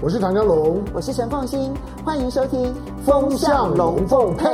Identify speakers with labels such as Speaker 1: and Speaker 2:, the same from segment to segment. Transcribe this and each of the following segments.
Speaker 1: 我是唐江龙，
Speaker 2: 我是陈凤馨，欢迎收听《风向龙凤配》。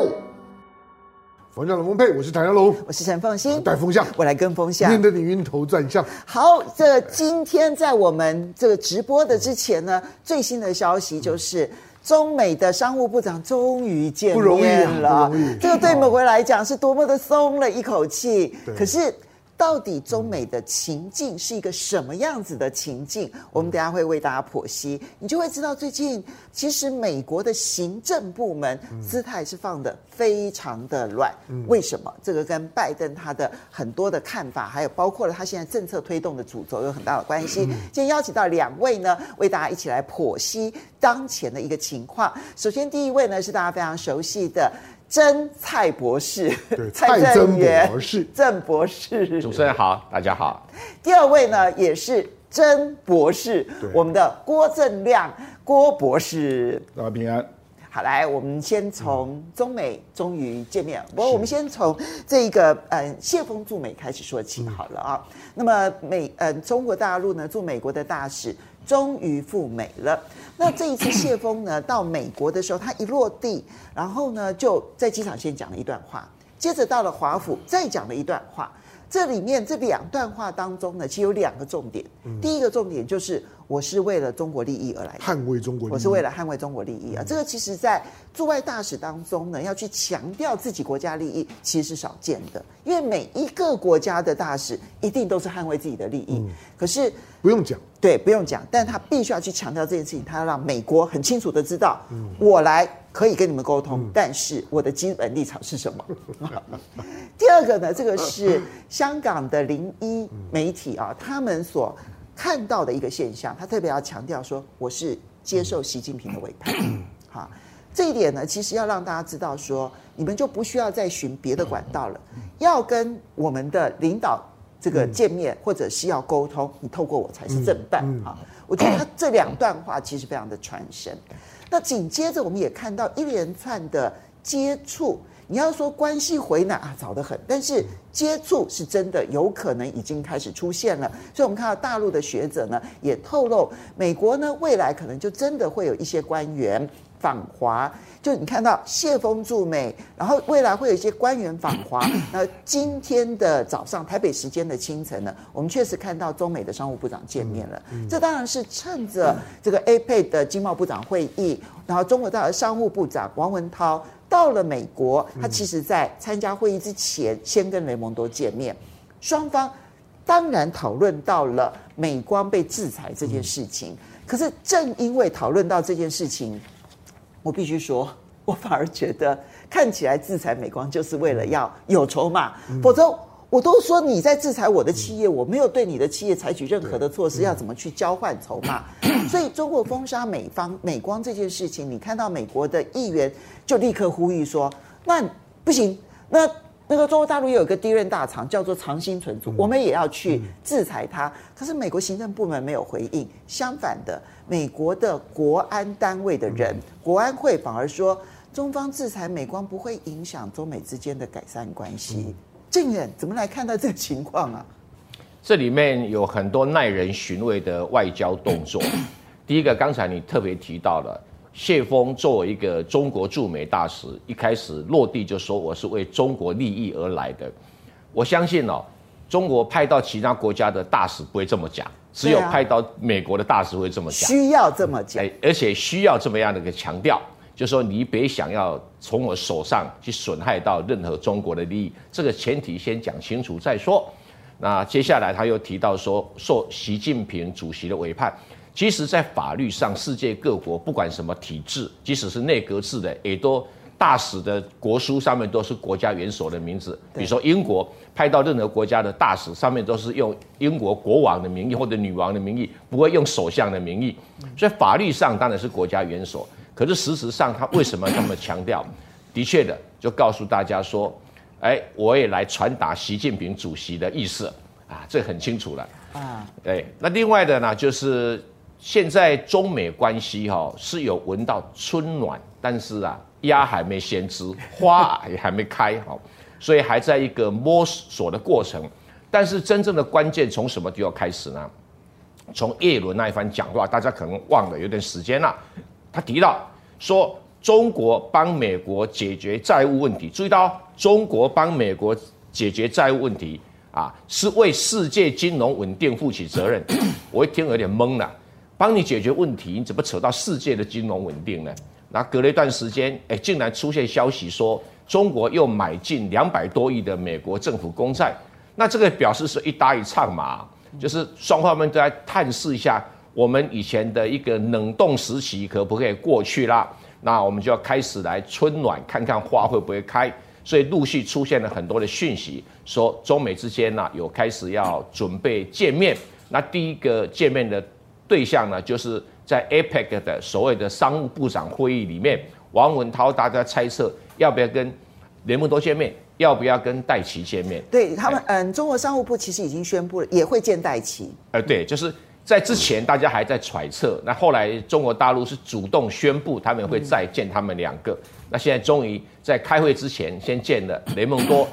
Speaker 1: 风向龙凤配，我是唐江龙，
Speaker 2: 我是陈凤馨，
Speaker 1: 带风向，
Speaker 2: 我来跟风向，
Speaker 1: 念得你晕头转向。
Speaker 2: 好，这今天在我们这个直播的之前呢，最新的消息就是中美的商务部长终于见面了，不容易啊，不容易。这个对美国来讲是多么的松了一口气，可是。到底中美的情境是一个什么样子的情境？我们等下会为大家剖析，你就会知道最近其实美国的行政部门姿态是放的非常的乱。为什么？这个跟拜登他的很多的看法，还有包括了他现在政策推动的主轴有很大的关系。今天邀请到两位呢，为大家一起来剖析当前的一个情况。首先，第一位呢是大家非常熟悉的。曾蔡博士，
Speaker 1: 蔡曾博士，
Speaker 2: 曾博士，
Speaker 3: 主持人好，大家好。
Speaker 2: 第二位呢，也是曾博士，我们的郭正亮，郭博士，
Speaker 1: 大家平安。
Speaker 2: 好，来，我们先从中美终于见面，不过我们先从这个呃谢峰驻美开始说起好了啊。那么美呃中国大陆呢驻美国的大使终于赴美了。那这一次谢峰呢到美国的时候，他一落地，然后呢就在机场先讲了一段话，接着到了华府再讲了一段话。这里面这两段话当中呢，其实有两个重点。第一个重点就是。我是为了中国利益而来，
Speaker 1: 捍卫中国利益。
Speaker 2: 我是为了捍卫中国利益啊！这个其实，在驻外大使当中呢，要去强调自己国家利益，其实是少见的。因为每一个国家的大使一定都是捍卫自己的利益，可是
Speaker 1: 不用讲，
Speaker 2: 对，不用讲，但他必须要去强调这件事情，他要让美国很清楚的知道，我来可以跟你们沟通，但是我的基本立场是什么？第二个呢，这个是 香港的零一媒体啊，他们所。看到的一个现象，他特别要强调说，我是接受习近平的委派，好，这一点呢，其实要让大家知道说，你们就不需要再寻别的管道了，要跟我们的领导这个见面，或者是要沟通，你透过我才是正办啊。我觉得他这两段话其实非常的传神。那紧接着我们也看到一连串的接触。你要说关系回暖啊，早得很，但是接触是真的有可能已经开始出现了。所以，我们看到大陆的学者呢，也透露，美国呢未来可能就真的会有一些官员访华。就你看到谢峰驻美，然后未来会有一些官员访华。那今天的早上，台北时间的清晨呢，我们确实看到中美的商务部长见面了。这当然是趁着这个 APEC 的经贸部长会议，然后中国大陆商务部长王文涛。到了美国，他其实在参加会议之前，先跟雷蒙多见面，双方当然讨论到了美光被制裁这件事情。可是正因为讨论到这件事情，我必须说，我反而觉得看起来制裁美光就是为了要有筹码，否则。我都说你在制裁我的企业，我没有对你的企业采取任何的措施，要怎么去交换筹码？所以中国封杀美方美光这件事情，你看到美国的议员就立刻呼吁说：“那不行，那那个中国大陆也有一个第一任大厂叫做长兴存储，我们也要去制裁它。”可是美国行政部门没有回应，相反的，美国的国安单位的人，国安会反而说，中方制裁美光不会影响中美之间的改善关系。郑远怎么来看待这个情况啊？
Speaker 3: 这里面有很多耐人寻味的外交动作。第一个，刚才你特别提到了谢峰作为一个中国驻美大使，一开始落地就说我是为中国利益而来的。我相信哦，中国派到其他国家的大使不会这么讲，只有派到美国的大使会这么讲，
Speaker 2: 需要这么讲，
Speaker 3: 而且需要这么样的一个强调。就说你别想要从我手上去损害到任何中国的利益，这个前提先讲清楚再说。那接下来他又提到说，受习近平主席的委派，其实在法律上，世界各国不管什么体制，即使是内阁制的，也都大使的国书上面都是国家元首的名字。比如说英国派到任何国家的大使，上面都是用英国国王的名义或者女王的名义，不会用首相的名义。所以法律上当然是国家元首。可是事实上，他为什么这么强调？的确的，就告诉大家说，哎，我也来传达习近平主席的意思啊，这很清楚了啊。对，那另外的呢，就是现在中美关系哈是有闻到春暖，但是啊，鸭还没先知，花也还没开哈，所以还在一个摸索的过程。但是真正的关键从什么地方开始呢？从叶伦那一番讲话，大家可能忘了有点时间了。他提到说，中国帮美国解决债务问题，注意到、哦、中国帮美国解决债务问题啊，是为世界金融稳定负起责任。我一听有点懵了，帮你解决问题，你怎么扯到世界的金融稳定呢？那隔了一段时间，哎，竟然出现消息说，中国又买进两百多亿的美国政府公债，那这个表示是一搭一唱嘛。就是双方们都在探视一下，我们以前的一个冷冻时期可不可以过去啦？那我们就要开始来春暖，看看花会不会开。所以陆续出现了很多的讯息，说中美之间呢有开始要准备见面。那第一个见面的对象呢，就是在 APEC 的所谓的商务部长会议里面，王文涛大家猜测要不要跟雷蒙多见面。要不要跟戴琪见面？
Speaker 2: 对他们，嗯，中国商务部其实已经宣布了，也会见戴琪。
Speaker 3: 呃，对，就是在之前大家还在揣测，那后来中国大陆是主动宣布他们会再见他们两个。嗯、那现在终于在开会之前先见了雷蒙多。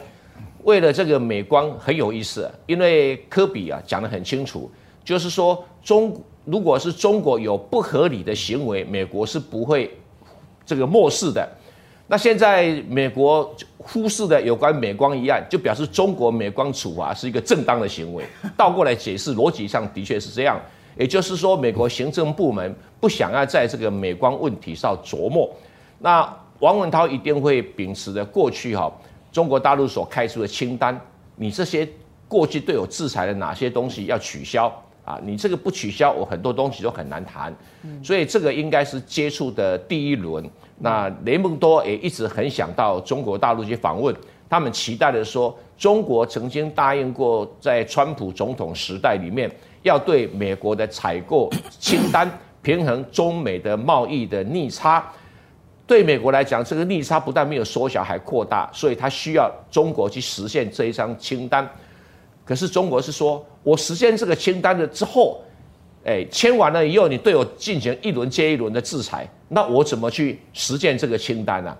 Speaker 3: 为了这个美光很有意思，因为科比啊讲得很清楚，就是说中如果是中国有不合理的行为，美国是不会这个漠视的。那现在美国忽视的有关美光一案，就表示中国美光处罚是一个正当的行为。倒过来解释，逻辑上的确是这样。也就是说，美国行政部门不想要在这个美光问题上琢磨。那王文涛一定会秉持着过去哈中国大陆所开出的清单，你这些过去对我制裁的哪些东西要取消啊？你这个不取消，我很多东西都很难谈。所以这个应该是接触的第一轮。那雷蒙多也一直很想到中国大陆去访问，他们期待的说，中国曾经答应过在川普总统时代里面，要对美国的采购清单平衡中美的贸易的逆差，对美国来讲，这个逆差不但没有缩小，还扩大，所以他需要中国去实现这一张清单。可是中国是说，我实现这个清单了之后。哎，签完了以后，你对我进行一轮接一轮的制裁，那我怎么去实践这个清单呢、啊？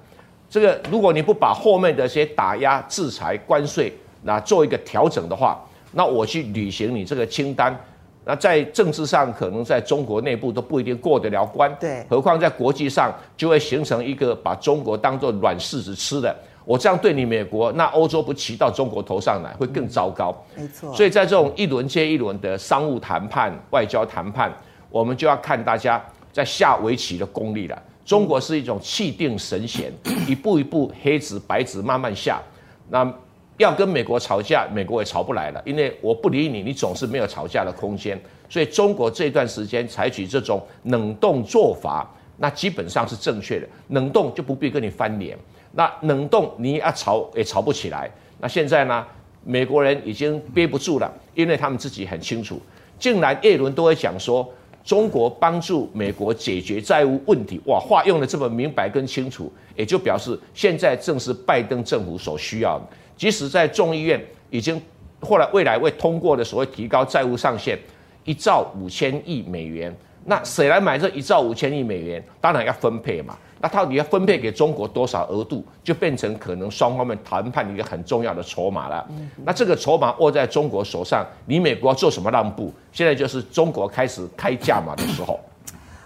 Speaker 3: 这个如果你不把后面的一些打压、制裁、关税那做一个调整的话，那我去履行你这个清单，那在政治上可能在中国内部都不一定过得了关。
Speaker 2: 对，
Speaker 3: 何况在国际上就会形成一个把中国当做软柿子吃的。我这样对你美国，那欧洲不骑到中国头上来，会更糟糕。
Speaker 2: 没错。
Speaker 3: 所以在这种一轮接一轮的商务谈判、外交谈判，我们就要看大家在下围棋的功力了。中国是一种气定神闲，一步一步黑子白子慢慢下。那要跟美国吵架，美国也吵不来了，因为我不理你，你总是没有吵架的空间。所以中国这段时间采取这种冷冻做法，那基本上是正确的。冷冻就不必跟你翻脸。那冷冻你要吵也吵不起来。那现在呢？美国人已经憋不住了，因为他们自己很清楚，竟然叶伦都会讲说，中国帮助美国解决债务问题，哇，话用的这么明白跟清楚，也就表示现在正是拜登政府所需要的。即使在众议院已经后来未来会通过的所谓提高债务上限一兆五千亿美元，那谁来买这一兆五千亿美元？当然要分配嘛。那到底要分配给中国多少额度，就变成可能双方面谈判一个很重要的筹码了。那这个筹码握在中国手上，你美国做什么让步？现在就是中国开始开价码的时候。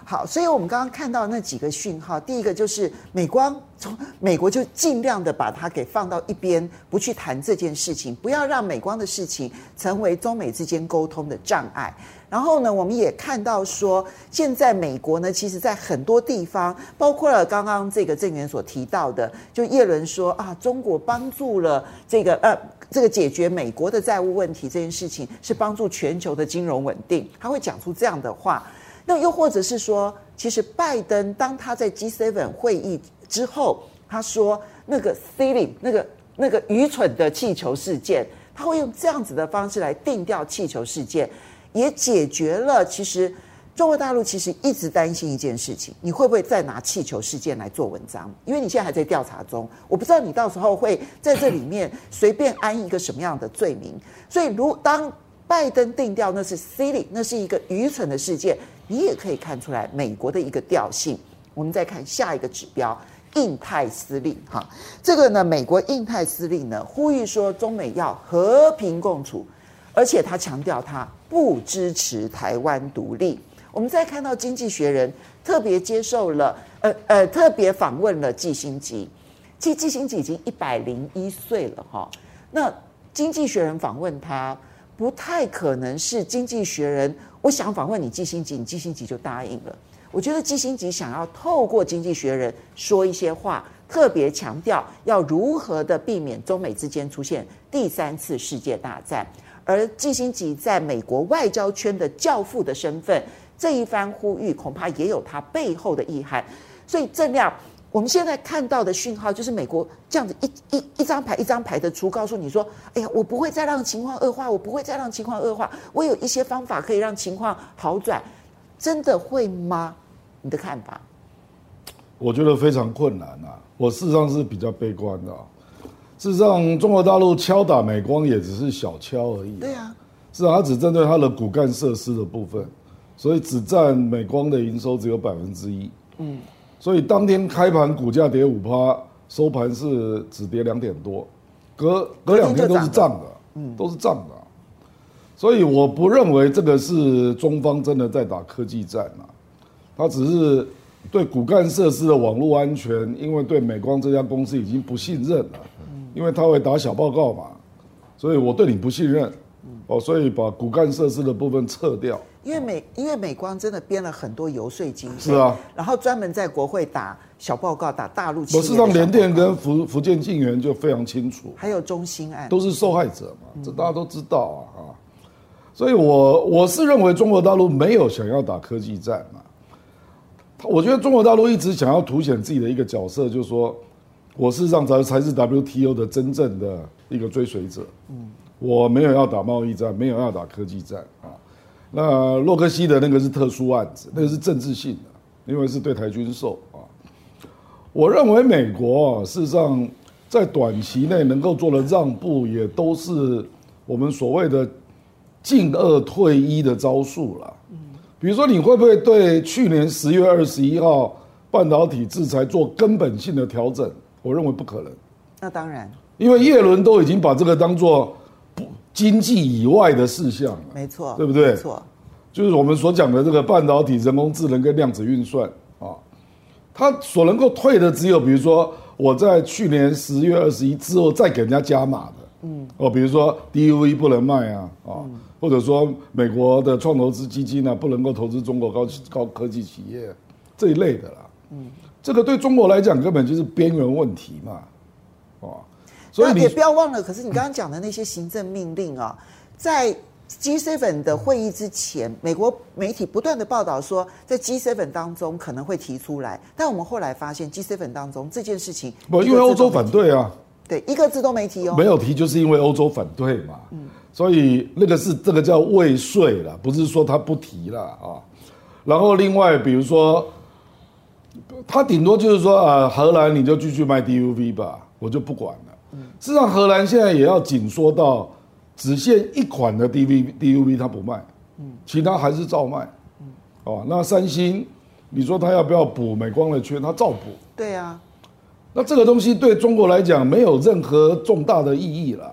Speaker 2: 好，所以我们刚刚看到那几个讯号，第一个就是美光从美国就尽量的把它给放到一边，不去谈这件事情，不要让美光的事情成为中美之间沟通的障碍。然后呢，我们也看到说，现在美国呢，其实在很多地方，包括了刚刚这个政源所提到的，就叶伦说啊，中国帮助了这个呃这个解决美国的债务问题这件事情，是帮助全球的金融稳定，他会讲出这样的话。那又或者是说，其实拜登当他在 G7 会议之后，他说那个 Silly 那个那个愚蠢的气球事件，他会用这样子的方式来定调气球事件，也解决了其实中国大陆其实一直担心一件事情，你会不会再拿气球事件来做文章？因为你现在还在调查中，我不知道你到时候会在这里面随便安一个什么样的罪名。所以如当拜登定调那是 Silly，那是一个愚蠢的事件。你也可以看出来美国的一个调性。我们再看下一个指标，印太司令哈，这个呢，美国印太司令呢呼吁说中美要和平共处，而且他强调他不支持台湾独立。我们再看到《经济学人》特别接受了，呃呃，特别访问了季辛吉。其实季辛吉已经一百零一岁了哈。那《经济学人》访问他，不太可能是《经济学人》我想访问你季辛吉，你季辛吉就答应了。我觉得季辛吉想要透过《经济学人》说一些话，特别强调要如何的避免中美之间出现第三次世界大战。而季辛吉在美国外交圈的教父的身份。这一番呼吁恐怕也有他背后的意涵，所以正亮，我们现在看到的讯号就是美国这样子一一一张牌一张牌的出，告诉你说：“哎呀，我不会再让情况恶化，我不会再让情况恶化，我有一些方法可以让情况好转。”真的会吗？你的看法？
Speaker 4: 我觉得非常困难啊！我事实上是比较悲观的。事实上，中国大陆敲打美光也只是小敲而已。
Speaker 2: 对啊，
Speaker 4: 是啊，它只针对它的骨干设施的部分。所以只占美光的营收只有百分之一，嗯，所以当天开盘股价跌五趴，收盘是只跌两点多，隔隔两天都是涨的，嗯，都是涨的，所以我不认为这个是中方真的在打科技战啊，他只是对骨干设施的网络安全，因为对美光这家公司已经不信任了，因为他会打小报告嘛，所以我对你不信任，哦，所以把骨干设施的部分撤掉。
Speaker 2: 因为美，因为美光真的编了很多游说经费，
Speaker 4: 是啊，
Speaker 2: 然后专门在国会打小报告，打大陆。
Speaker 4: 我事实上联电跟福福建晋源就非常清楚，
Speaker 2: 还有中兴案。
Speaker 4: 都是受害者嘛，这大家都知道啊啊，所以我我是认为中国大陆没有想要打科技战嘛，我觉得中国大陆一直想要凸显自己的一个角色，就是说我事实上才才是 WTO 的真正的一个追随者，嗯，我没有要打贸易战，没有要打科技战啊。那洛克希德那个是特殊案子，那个是政治性的，因为是对台军售啊。我认为美国啊，事实上在短期内能够做的让步，也都是我们所谓的进二退一的招数了。比如说，你会不会对去年十月二十一号半导体制裁做根本性的调整？我认为不可能。
Speaker 2: 那当然，
Speaker 4: 因为叶伦都已经把这个当做。经济以外的事项，
Speaker 2: 没错，
Speaker 4: 对不对？
Speaker 2: 没错，
Speaker 4: 就是我们所讲的这个半导体、人工智能跟量子运算啊，它所能够退的只有，比如说我在去年十月二十一之后再给人家加码的，嗯，哦，比如说 DUV 不能卖啊，啊，或者说美国的创投资基金呢不能够投资中国高高科技企业这一类的啦，嗯，这个对中国来讲根本就是边缘问题嘛，啊。
Speaker 2: 所以你也不要忘了，可是你刚刚讲的那些行政命令啊，在 G7 的会议之前，美国媒体不断的报道说，在 G7 当中可能会提出来，但我们后来发现 G7 当中这件事情
Speaker 4: 不，因为欧洲反对啊，
Speaker 2: 对，一个字都没提哦，
Speaker 4: 没有提，就是因为欧洲反对嘛，嗯，所以那个是这个叫未遂了，不是说他不提了啊。然后另外比如说，他顶多就是说啊，荷兰你就继续卖 DUV 吧，我就不管了。事实上，荷兰现在也要紧缩到只限一款的 DV DUV，它不卖，其他还是照卖，哦，那三星，你说它要不要补美光的缺？它照补。
Speaker 2: 对啊，
Speaker 4: 那这个东西对中国来讲没有任何重大的意义了，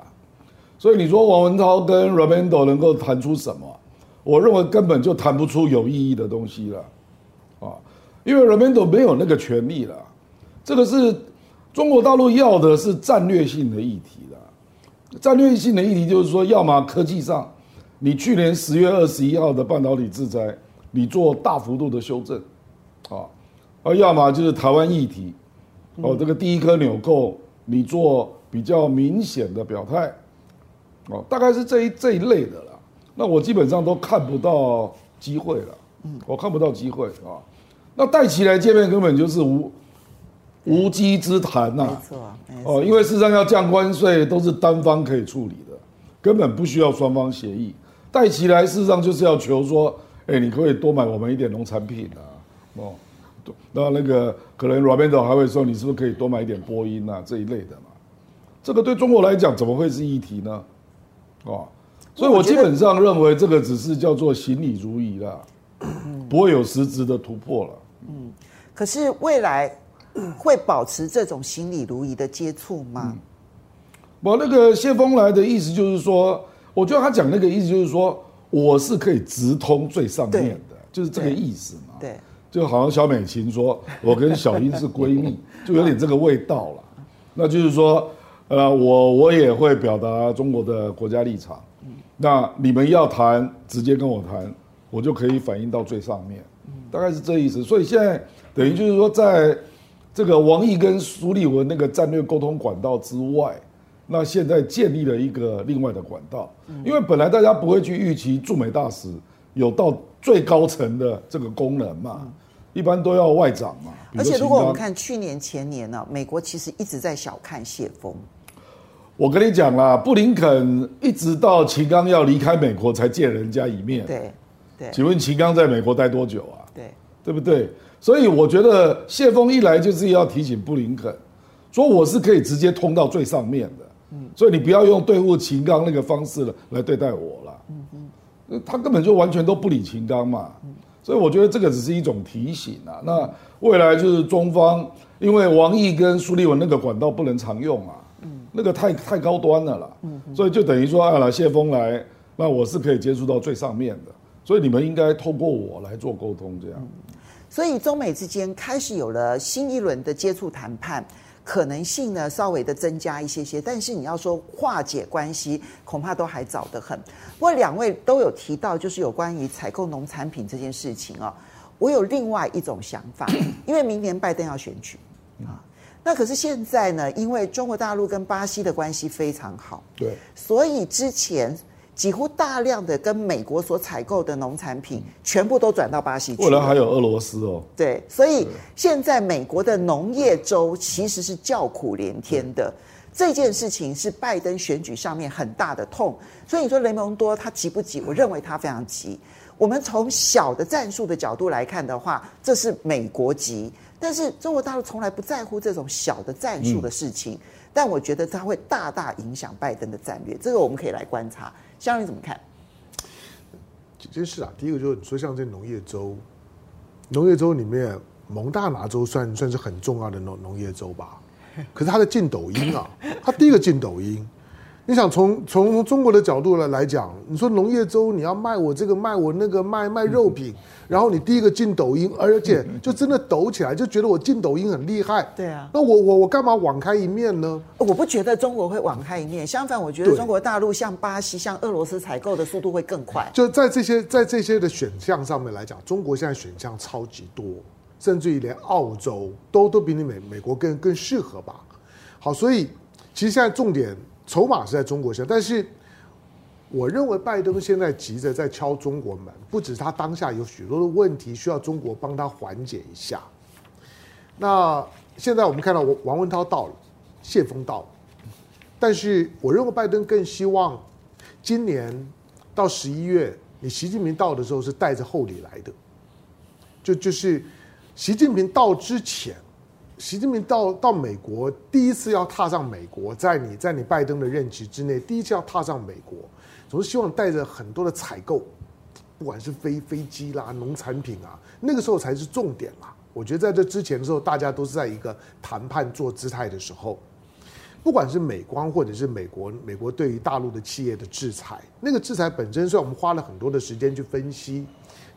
Speaker 4: 所以你说王文涛跟 Raimondo 能够谈出什么？我认为根本就谈不出有意义的东西了，啊，因为 Raimondo 没有那个权利了，这个是。中国大陆要的是战略性的议题啦，战略性的议题就是说，要么科技上，你去年十月二十一号的半导体制裁，你做大幅度的修正，啊，而要么就是台湾议题，哦，这个第一颗纽扣，你做比较明显的表态，哦，大概是这一这一类的啦。那我基本上都看不到机会了，我看不到机会啊。那戴琪来见面根本就是无。无稽之谈呐、啊，
Speaker 2: 没错，
Speaker 4: 哦，因为事实上要降关税都是单方可以处理的，根本不需要双方协议。戴琪来事实上就是要求说，哎，你可以多买我们一点农产品啊，哦，那那个可能 Raimondo 还会说，你是不是可以多买一点波音啊这一类的嘛？这个对中国来讲怎么会是议题呢？哦，所以我基本上认为这个只是叫做行礼如仪啦，不会有实质的突破了。
Speaker 2: 嗯，可是未来。会保持这种心理如仪的接触吗？
Speaker 4: 我、嗯、那个谢峰来的意思就是说，我觉得他讲那个意思就是说，我是可以直通最上面的，就是这个意思嘛。
Speaker 2: 对，
Speaker 4: 就好像小美琴说，我跟小英是闺蜜，就有点这个味道了。那就是说，呃，我我也会表达中国的国家立场。那你们要谈，直接跟我谈，我就可以反映到最上面，大概是这意思。所以现在等于就是说，在这个王毅跟苏立文那个战略沟通管道之外，那现在建立了一个另外的管道，因为本来大家不会去预期驻美大使有到最高层的这个功能嘛，一般都要外长嘛。
Speaker 2: 而且如果我们看去年前年呢，美国其实一直在小看谢峰。
Speaker 4: 我跟你讲啦，布林肯一直到秦刚要离开美国才见人家一面。
Speaker 2: 对，对。
Speaker 4: 请问秦刚在美国待多久啊？
Speaker 2: 对，
Speaker 4: 对不对？所以我觉得谢锋一来就是要提醒布林肯，说我是可以直接通到最上面的。嗯。所以你不要用对付秦刚那个方式了来对待我了。嗯嗯。他根本就完全都不理秦刚嘛。所以我觉得这个只是一种提醒啊。那未来就是中方，因为王毅跟苏立文那个管道不能常用啊。那个太太高端了啦，所以就等于说，啊，谢锋来，那我是可以接触到最上面的，所以你们应该透过我来做沟通，这样。
Speaker 2: 所以中美之间开始有了新一轮的接触谈判，可能性呢稍微的增加一些些，但是你要说化解关系，恐怕都还早得很。不过两位都有提到，就是有关于采购农产品这件事情啊，我有另外一种想法，因为明年拜登要选举啊。那可是现在呢，因为中国大陆跟巴西的关系非常好，
Speaker 4: 对，
Speaker 2: 所以之前几乎大量的跟美国所采购的农产品，全部都转到巴西去。
Speaker 4: 未来还有俄罗斯哦。
Speaker 2: 对，所以现在美国的农业州其实是叫苦连天的。这件事情是拜登选举上面很大的痛。所以你说雷蒙多他急不急？我认为他非常急。我们从小的战术的角度来看的话，这是美国急。但是中国大陆从来不在乎这种小的战术的事情，嗯、但我觉得它会大大影响拜登的战略，这个我们可以来观察。香你怎么看？
Speaker 1: 几件事啊，第一个就是你说像这农业州，农业州里面蒙大拿州算算是很重要的农农业州吧，可是他在进抖音啊，他第一个进抖音。你想从从中国的角度来来讲，你说农业州你要卖我这个卖我那个卖卖肉品，然后你第一个进抖音，而且就真的抖起来，就觉得我进抖音很厉害。
Speaker 2: 对啊，
Speaker 1: 那我我我干嘛网开一面呢？
Speaker 2: 我不觉得中国会网开一面，相反，我觉得中国大陆向巴西、向俄罗斯采购的速度会更快。
Speaker 1: 就在这些在这些的选项上面来讲，中国现在选项超级多，甚至于连澳洲都都比你美美国更更适合吧。好，所以其实现在重点。筹码是在中国上，但是我认为拜登现在急着在敲中国门，不止他当下有许多的问题需要中国帮他缓解一下。那现在我们看到王王文涛到了，谢锋到了，但是我认为拜登更希望今年到十一月，你习近平到的时候是带着厚礼来的，就就是习近平到之前。习近平到到美国第一次要踏上美国，在你在你拜登的任期之内，第一次要踏上美国，总是希望带着很多的采购，不管是飞飞机啦、农产品啊，那个时候才是重点啦。我觉得在这之前的时候，大家都是在一个谈判做姿态的时候，不管是美光或者是美国，美国对于大陆的企业的制裁，那个制裁本身，虽然我们花了很多的时间去分析，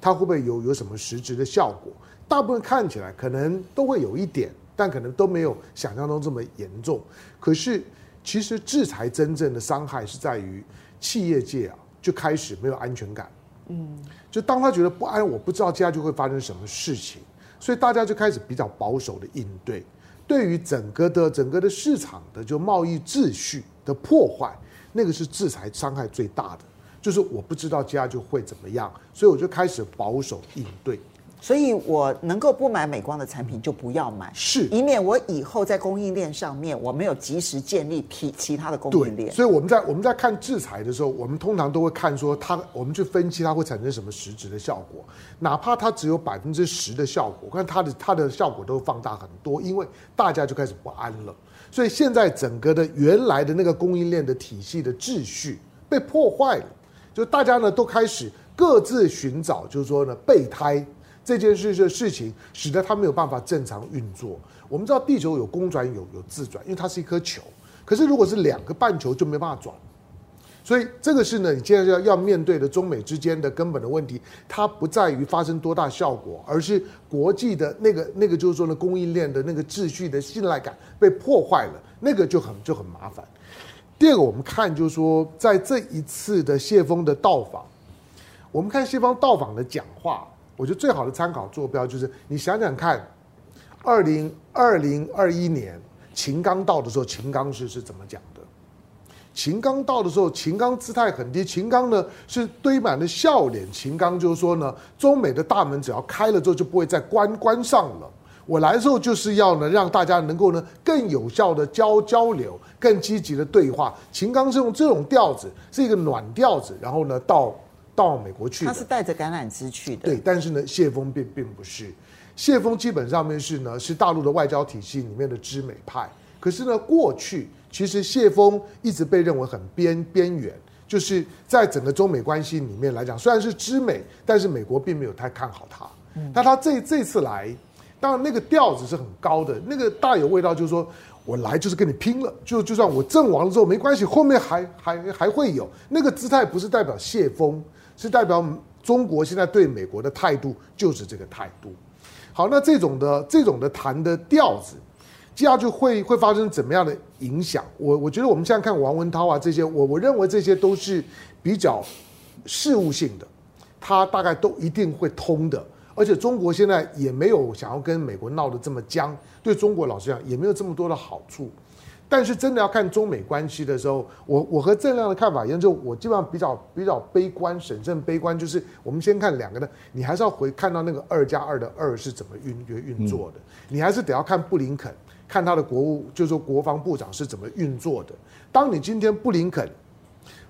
Speaker 1: 它会不会有有什么实质的效果，大部分看起来可能都会有一点。但可能都没有想象中这么严重。可是，其实制裁真正的伤害是在于企业界啊，就开始没有安全感。嗯，就当他觉得不安，我不知道接下来就会发生什么事情，所以大家就开始比较保守的应对。对于整个的整个的市场的就贸易秩序的破坏，那个是制裁伤害最大的。就是我不知道接下来就会怎么样，所以我就开始保守应对。
Speaker 2: 所以，我能够不买美光的产品就不要买，
Speaker 1: 是，
Speaker 2: 以免我以后在供应链上面我没有及时建立其其他的供应链。
Speaker 1: 所以我们在我们在看制裁的时候，我们通常都会看说它，我们去分析它会产生什么实质的效果，哪怕它只有百分之十的效果，看它的它的效果都放大很多，因为大家就开始不安了。所以现在整个的原来的那个供应链的体系的秩序被破坏了，就大家呢都开始各自寻找，就是说呢备胎。这件事的事情，使得它没有办法正常运作。我们知道地球有公转有有自转，因为它是一颗球。可是如果是两个半球就没办法转，所以这个是呢，你现在要要面对的中美之间的根本的问题，它不在于发生多大效果，而是国际的那个那个就是说呢，供应链的那个秩序的信赖感被破坏了，那个就很就很麻烦。第二个，我们看就是说，在这一次的谢锋的到访，我们看谢锋到访的讲话，我觉得最好的参考坐标就是你想想看，二零二零二一年秦刚到的时候，秦刚是是怎么讲的？秦刚到的时候，秦刚姿态很低，秦刚呢是堆满了笑脸，秦刚就是说呢，中美的大门只要开了之后就不会再关关上了。我来的时候就是要呢，让大家能够呢更有效的交交流，更积极的对话。秦刚是用这种调子，是一个暖调子，然后呢到到美国去。
Speaker 2: 他是带着橄榄枝去的。
Speaker 1: 对，但是呢，谢峰并并不是，谢峰基本上面是呢是大陆的外交体系里面的知美派。可是呢，过去其实谢峰一直被认为很边边缘，就是在整个中美关系里面来讲，虽然是知美，但是美国并没有太看好他。嗯，但他这这次来。当然，那个调子是很高的，那个大有味道，就是说我来就是跟你拼了，就就算我阵亡了之后没关系，后面还还还会有那个姿态，不是代表谢峰，是代表中国现在对美国的态度就是这个态度。好，那这种的这种的谈的调子，接下来就会会发生怎么样的影响？我我觉得我们现在看王文涛啊这些，我我认为这些都是比较事务性的，他大概都一定会通的。而且中国现在也没有想要跟美国闹得这么僵，对中国老实讲也没有这么多的好处。但是真的要看中美关系的时候，我我和郑亮的看法一样，就我基本上比较比较悲观，审慎悲观，就是我们先看两个呢，你还是要回看到那个二加二的二是怎么运运作的，你还是得要看布林肯，看他的国务，就是说国防部长是怎么运作的。当你今天布林肯，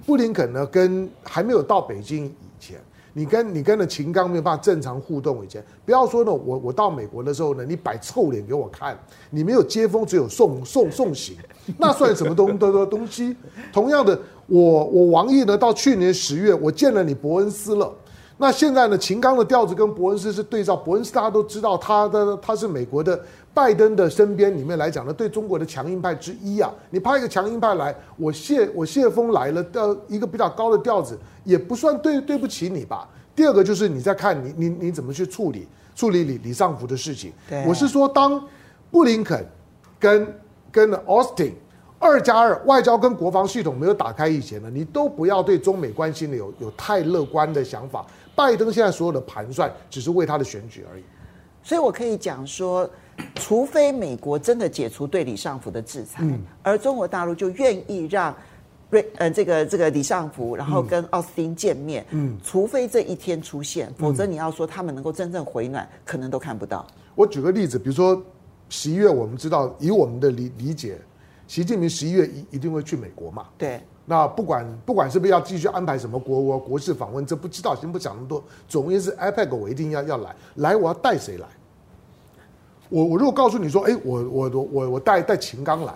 Speaker 1: 布林肯呢跟还没有到北京以前。你跟你跟的秦刚没有办法正常互动以前，不要说呢，我我到美国的时候呢，你摆臭脸给我看，你没有接风，只有送送送行，那算什么东东东西？同样的，我我王毅呢，到去年十月，我见了你伯恩斯了。那现在呢，秦刚的调子跟伯恩斯是对照，伯恩斯大家都知道，他的他是美国的拜登的身边里面来讲呢，对中国的强硬派之一啊。你派一个强硬派来，我谢我谢峰来了的一个比较高的调子，也不算对对不起你吧。第二个就是你在看你你你怎么去处理处理李李尚福的事情。我是说，当布林肯跟跟 Austin 二加二外交跟国防系统没有打开以前呢，你都不要对中美关系呢有有太乐观的想法。拜登现在所有的盘算，只是为他的选举而已。
Speaker 2: 所以我可以讲说，除非美国真的解除对李尚福的制裁，嗯、而中国大陆就愿意让瑞呃这个这个李尚福，然后跟奥斯汀见面，嗯，除非这一天出现，否则你要说他们能够真正回暖，可能都看不到。
Speaker 1: 我举个例子，比如说十一月，我们知道以我们的理理解，习近平十一月一一定会去美国嘛？
Speaker 2: 对。
Speaker 1: 那不管不管是不是要继续安排什么国国国事访问，这不知道，先不讲那么多。总之是 APEC 我一定要要来，来我要带谁来？我我如果告诉你说，哎，我我我我我带带秦刚来，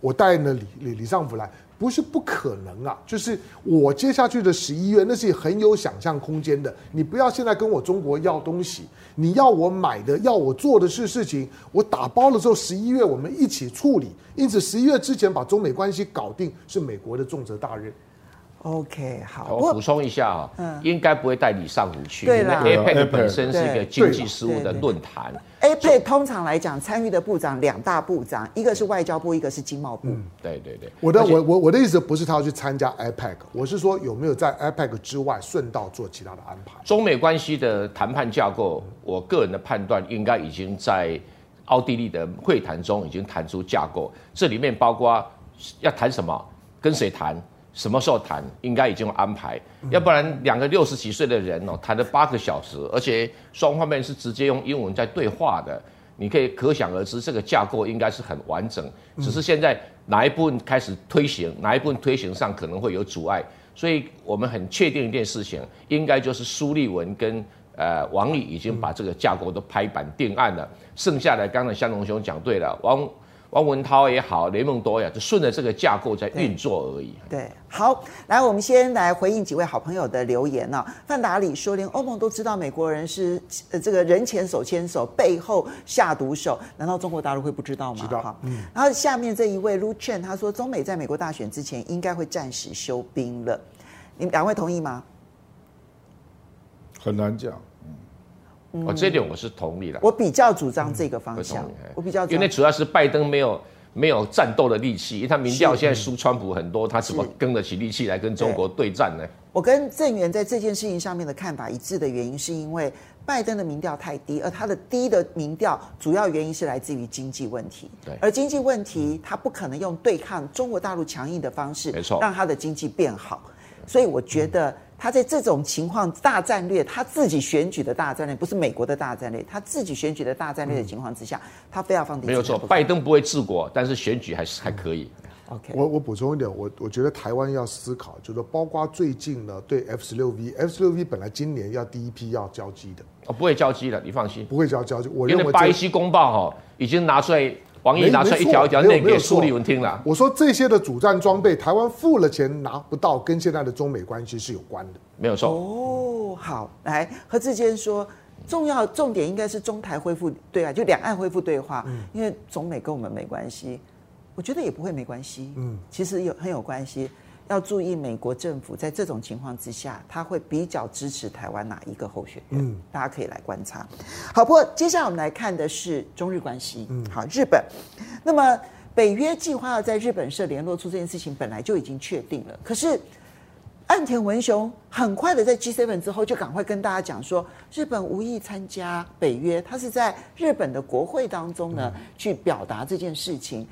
Speaker 1: 我带呢李李李尚福来。不是不可能啊，就是我接下去的十一月，那是很有想象空间的。你不要现在跟我中国要东西，你要我买的，要我做的是事情，我打包了之后，十一月我们一起处理。因此，十一月之前把中美关系搞定，是美国的重责大任。
Speaker 2: OK，好，
Speaker 3: 我补充一下啊，嗯，应该不会带李尚福去，因为 APEC 本身是一个经济事务的论坛。
Speaker 2: APEC 通常来讲，参与的部长两大部长，一个是外交部，一个是经贸部。嗯，
Speaker 3: 对对对。
Speaker 1: 我的我我我的意思不是他要去参加 APEC，我是说有没有在 APEC 之外顺道做其他的安排。
Speaker 3: 中美关系的谈判架构，我个人的判断应该已经在奥地利的会谈中已经谈出架构，这里面包括要谈什么，跟谁谈。什么时候谈，应该已经安排，要不然两个六十几岁的人哦，谈了八个小时，而且双方面是直接用英文在对话的，你可以可想而知，这个架构应该是很完整，只是现在哪一部分开始推行，哪一部分推行上可能会有阻碍，所以我们很确定一件事情，应该就是苏立文跟呃王毅已经把这个架构都拍板定案了，剩下的刚才香农兄讲对了，王。王文涛也好，雷蒙多呀，就顺着这个架构在运作而已。
Speaker 2: 对，好，来，我们先来回应几位好朋友的留言呢。范达里说，连欧盟都知道美国人是呃这个人前手牵手，背后下毒手，难道中国大陆会不知道吗？
Speaker 1: 知道。嗯。
Speaker 2: 然后下面这一位 Lu Chen 他说，中美在美国大选之前应该会暂时休兵了。你们两位同意吗？
Speaker 4: 很难讲。
Speaker 3: 哦，这点我是同意的。
Speaker 2: 我比较主张这个方向。我比较，
Speaker 3: 因为主要是拜登没有没有战斗的力气，因为他民调现在输川普很多，他怎么跟得起力气来跟中国对战呢？
Speaker 2: 我跟郑源在这件事情上面的看法一致的原因，是因为拜登的民调太低，而他的低的民调主要原因是来自于经济问题。
Speaker 3: 对，
Speaker 2: 而经济问题他不可能用对抗中国大陆强硬的方式，
Speaker 3: 没错，
Speaker 2: 让他的经济变好。所以我觉得。他在这种情况大战略，他自己选举的大战略，不是美国的大战略，他自己选举的大战略的情况之下，他非要放低。
Speaker 3: 没有错，拜登不会治国，但是选举还是还可以。
Speaker 2: OK，
Speaker 1: 我我补充一点，我我觉得台湾要思考，就是包括最近呢，对 F 十六 V，F 十六 V 本来今年要第一批要交机的，
Speaker 3: 哦，不会交机的，你放心，
Speaker 1: 不会交交机。我
Speaker 3: 认为巴西公报哈已经拿出来。王毅拿出来一条一条念给苏立文听了。
Speaker 1: 我说这些的主战装备，台湾付了钱拿不到，跟现在的中美关系是有关的。
Speaker 3: 没有错。
Speaker 2: 哦，好，来何志坚说，重要重点应该是中台恢复对啊，就两岸恢复对话，嗯，因为中美跟我们没关系，我觉得也不会没关系。嗯，其实有很有关系。要注意，美国政府在这种情况之下，他会比较支持台湾哪一个候选人？嗯，大家可以来观察。好，不过接下来我们来看的是中日关系。嗯，好，日本。那么北约计划要在日本设联络处这件事情本来就已经确定了。可是岸田文雄很快的在 G7 之后就赶快跟大家讲说，日本无意参加北约，他是在日本的国会当中呢去表达这件事情。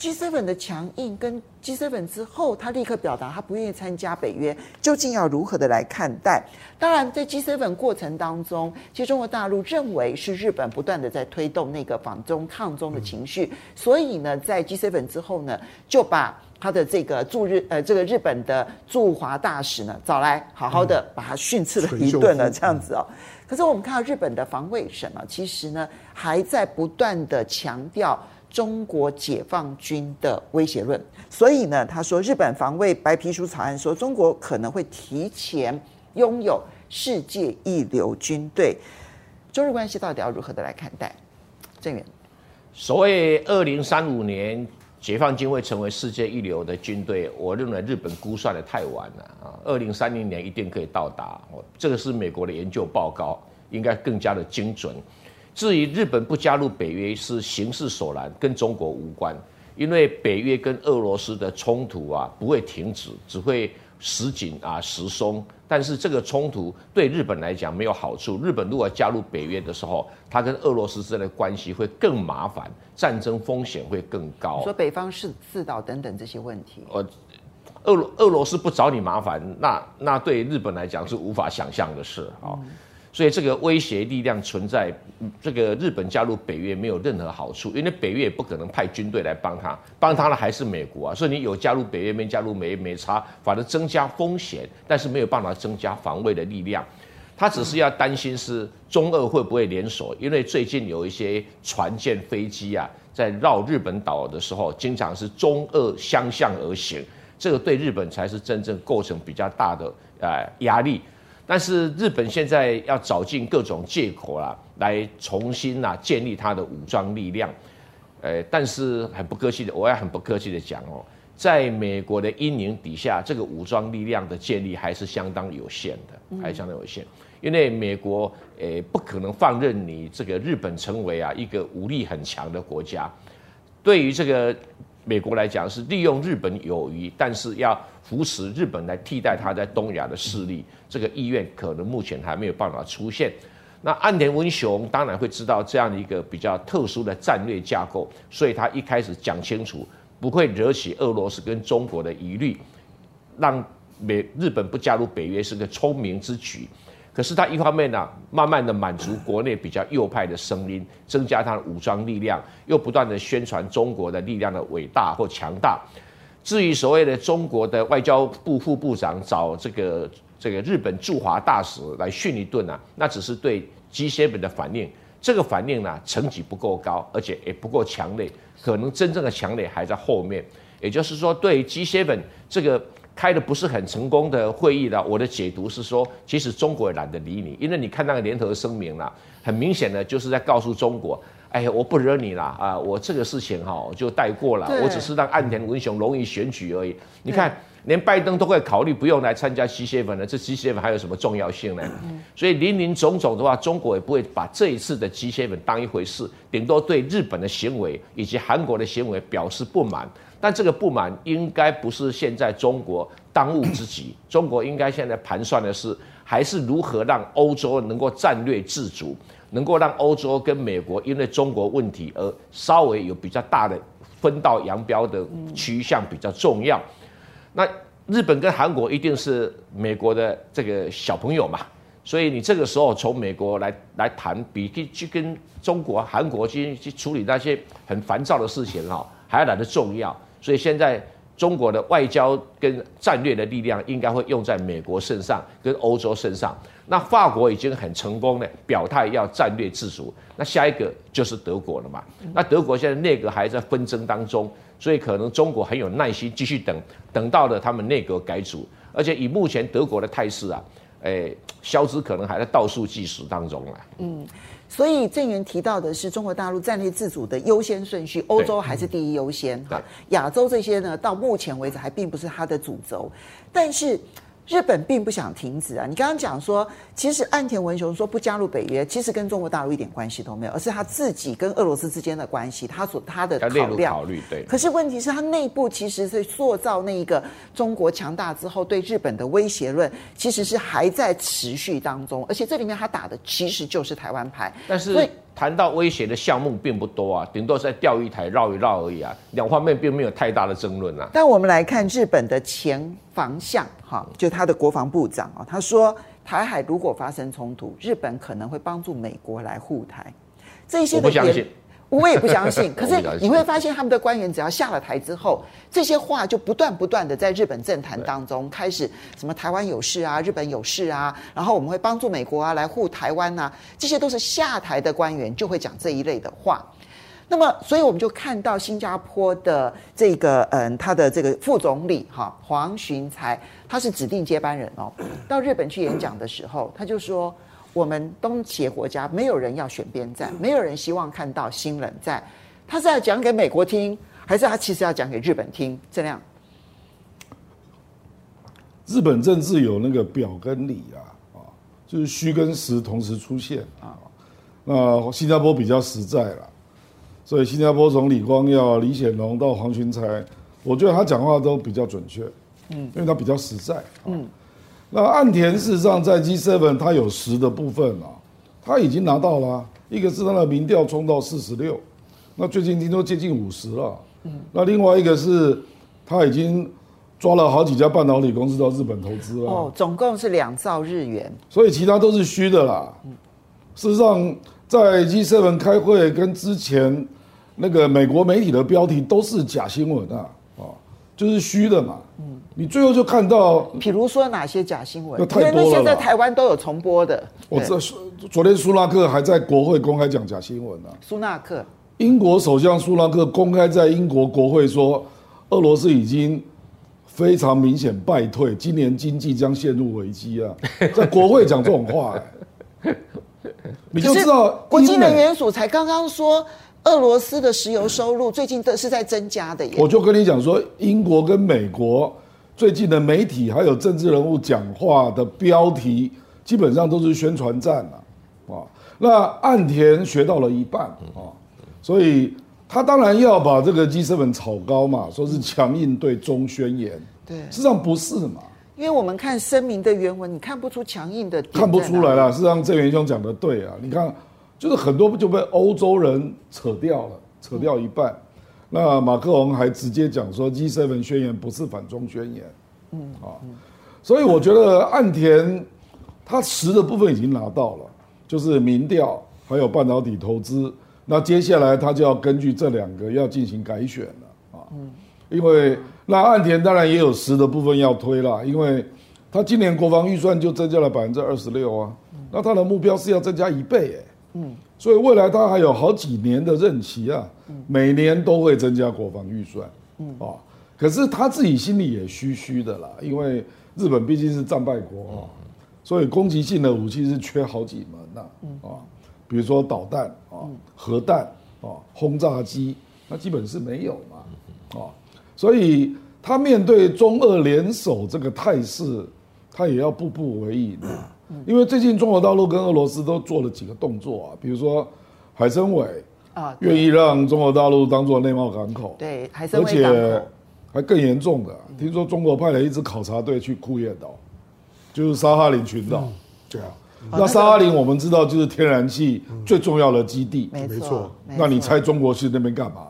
Speaker 2: G7 的强硬跟 G7 之后，他立刻表达他不愿意参加北约，究竟要如何的来看待？当然，在 G7 过程当中，其实中国大陆认为是日本不断的在推动那个反中抗中的情绪，所以呢，在 G7 之后呢，就把他的这个驻日呃这个日本的驻华大使呢找来，好好的把他训斥了一顿了，这样子哦。可是我们看到日本的防卫省啊，其实呢还在不断的强调。中国解放军的威胁论，所以呢，他说日本防卫白皮书草案说中国可能会提前拥有世界一流军队，中日关系到底要如何的来看待？郑源，
Speaker 3: 所谓二零三五年解放军会成为世界一流的军队，我认为日本估算的太晚了啊！二零三零年一定可以到达，这个是美国的研究报告，应该更加的精准。至于日本不加入北约是形势所然，跟中国无关，因为北约跟俄罗斯的冲突啊不会停止，只会时紧啊时松。但是这个冲突对日本来讲没有好处。日本如果加入北约的时候，它跟俄罗斯之间的关系会更麻烦，战争风险会更高。
Speaker 2: 说北方四四岛等等这些问题，
Speaker 3: 呃，俄罗俄罗斯不找你麻烦，那那对日本来讲是无法想象的事啊。嗯所以这个威胁力量存在，这个日本加入北约没有任何好处，因为北约也不可能派军队来帮他，帮他的还是美国啊。所以你有加入北约没加入美没差，反而增加风险，但是没有办法增加防卫的力量。他只是要担心是中俄会不会联手，因为最近有一些船舰飞机啊，在绕日本岛的时候，经常是中俄相向而行，这个对日本才是真正构成比较大的呃压力。但是日本现在要找尽各种借口啦，来重新啊建立他的武装力量，呃，但是很不客气的，我要很不客气的讲哦，在美国的阴影底下，这个武装力量的建立还是相当有限的，还是相当有限，因为美国呃不可能放任你这个日本成为啊一个武力很强的国家，对于这个。美国来讲是利用日本友谊，但是要扶持日本来替代他在东亚的势力，这个意愿可能目前还没有办法出现。那岸田文雄当然会知道这样的一个比较特殊的战略架构，所以他一开始讲清楚，不会惹起俄罗斯跟中国的疑虑，让美日本不加入北约是个聪明之举。可是他一方面呢，慢慢的满足国内比较右派的声音，增加他的武装力量，又不断的宣传中国的力量的伟大或强大。至于所谓的中国的外交部副部长找这个这个日本驻华大使来训一顿啊，那只是对 G7 的反应，这个反应呢，层级不够高，而且也不够强烈，可能真正的强烈还在后面。也就是说，对 G7 这个开的不是很成功的会议呢，我的解读是说，其实中国也懒得理你，因为你看那个联合声明了，很明显的就是在告诉中国，哎呀，我不惹你了啊，我这个事情哈就带过了，我只是让岸田文雄容易选举而已。你看。连拜登都会考虑不用来参加 G7 了，这 G7 还有什么重要性呢？所以林林总总的话，中国也不会把这一次的 G7 当一回事，顶多对日本的行为以及韩国的行为表示不满。但这个不满应该不是现在中国当务之急，中国应该现在盘算的是，还是如何让欧洲能够战略自主，能够让欧洲跟美国因为中国问题而稍微有比较大的分道扬镳的趋向比较重要。那日本跟韩国一定是美国的这个小朋友嘛，所以你这个时候从美国来来谈，比去跟中国、韩国去去处理那些很烦躁的事情哈，还要来得重要。所以现在中国的外交跟战略的力量应该会用在美国身上跟欧洲身上。那法国已经很成功的表态要战略自主，那下一个就是德国了嘛。那德国现在内阁还在纷争当中。所以可能中国很有耐心继续等，等到了他们内阁改组，而且以目前德国的态势啊，诶，萧兹可能还在倒数计时当中啊。嗯，
Speaker 2: 所以郑源提到的是中国大陆战略自主的优先顺序，欧洲还是第一优先哈，亚洲这些呢，到目前为止还并不是它的主轴，但是。日本并不想停止啊！你刚刚讲说，其实岸田文雄说不加入北约，其实跟中国大陆一点关系都没有，而是他自己跟俄罗斯之间的关系，他所他的考量。考虑对。可是问题是，他内部其实是塑造那一个中国强大之后对日本的威胁论，其实是还在持续当中，而且这里面他打的其实就是台湾牌。
Speaker 3: 但是。谈到威胁的项目并不多啊，顶多是在钓鱼台绕一绕而已啊，两方面并没有太大的争论啊。
Speaker 2: 但我们来看日本的前防相哈，就他的国防部长啊，他说台海如果发生冲突，日本可能会帮助美国来护台，这些的
Speaker 3: 我不相信。
Speaker 2: 我也不相信，可是你会发现他们的官员只要下了台之后，这些话就不断不断的在日本政坛当中开始什么台湾有事啊，日本有事啊，然后我们会帮助美国啊来护台湾呐，这些都是下台的官员就会讲这一类的话。那么，所以我们就看到新加坡的这个嗯，他的这个副总理哈黄循财，他是指定接班人哦，到日本去演讲的时候，他就说。我们东协国家没有人要选边站，没有人希望看到新冷战。他是要讲给美国听，还是他其实要讲给日本听？这样，
Speaker 4: 日本政治有那个表跟里啊，啊，就是虚跟实同时出现啊。那新加坡比较实在了，所以新加坡从李光耀、李显龙到黄群才，我觉得他讲话都比较准确，嗯，因为他比较实在，嗯。那岸田事实上在 G7 他有十的部分啊，他已经拿到了、啊，一个是他的民调冲到四十六，那最近听说接近五十了，嗯，那另外一个是他已经抓了好几家半导体公司到日本投资了，
Speaker 2: 哦，总共是两兆日元，
Speaker 4: 所以其他都是虚的啦。事实上，在 G7 开会跟之前那个美国媒体的标题都是假新闻啊，啊，就是虚的嘛，嗯。你最后就看到，
Speaker 2: 比如说哪些假新闻？
Speaker 4: 有太多了。
Speaker 2: 那些在台湾都有重播的。
Speaker 4: 我这昨天苏纳克还在国会公开讲假新闻呢。
Speaker 2: 苏纳克，
Speaker 4: 英国首相苏纳克公开在英国国会说，俄罗斯已经非常明显败退，今年经济将陷入危机啊！在国会讲这种话，你就知道
Speaker 2: 国际能源署才刚刚说。俄罗斯的石油收入最近都是在增加的耶。
Speaker 4: 我就跟你讲说，英国跟美国最近的媒体还有政治人物讲话的标题，基本上都是宣传战了啊。那岸田学到了一半啊，所以他当然要把这个 G7 炒高嘛，说是强硬对中宣言。对，事实上不是嘛。
Speaker 2: 因为我们看声明的原文，你看不出强硬的，
Speaker 4: 看不出来了。事实上，郑元兄讲的对啊，你看。就是很多就被欧洲人扯掉了，扯掉一半。那马克龙还直接讲说，G7 宣言不是反中宣言。嗯啊，所以我觉得岸田他实的部分已经拿到了，就是民调还有半导体投资。那接下来他就要根据这两个要进行改选了啊。嗯，因为那岸田当然也有实的部分要推了，因为他今年国防预算就增加了百分之二十六啊。那他的目标是要增加一倍哎。嗯，所以未来他还有好几年的任期啊，每年都会增加国防预算，嗯。啊，可是他自己心里也虚虚的啦，因为日本毕竟是战败国啊，所以攻击性的武器是缺好几门呐，啊，比如说导弹啊、核弹啊、轰炸机，那基本是没有嘛，啊，所以他面对中俄联手这个态势，他也要步步为营。因为最近中国大陆跟俄罗斯都做了几个动作啊，比如说海参崴啊，愿意让中国大陆当做内贸港口，
Speaker 2: 对，海参崴，
Speaker 4: 而且还更严重的，听说中国派了一支考察队去库页岛，就是沙哈林群岛，对啊，那沙哈林我们知道就是天然气最重要的基地，
Speaker 2: 没错，
Speaker 4: 那你猜中国去那边干嘛。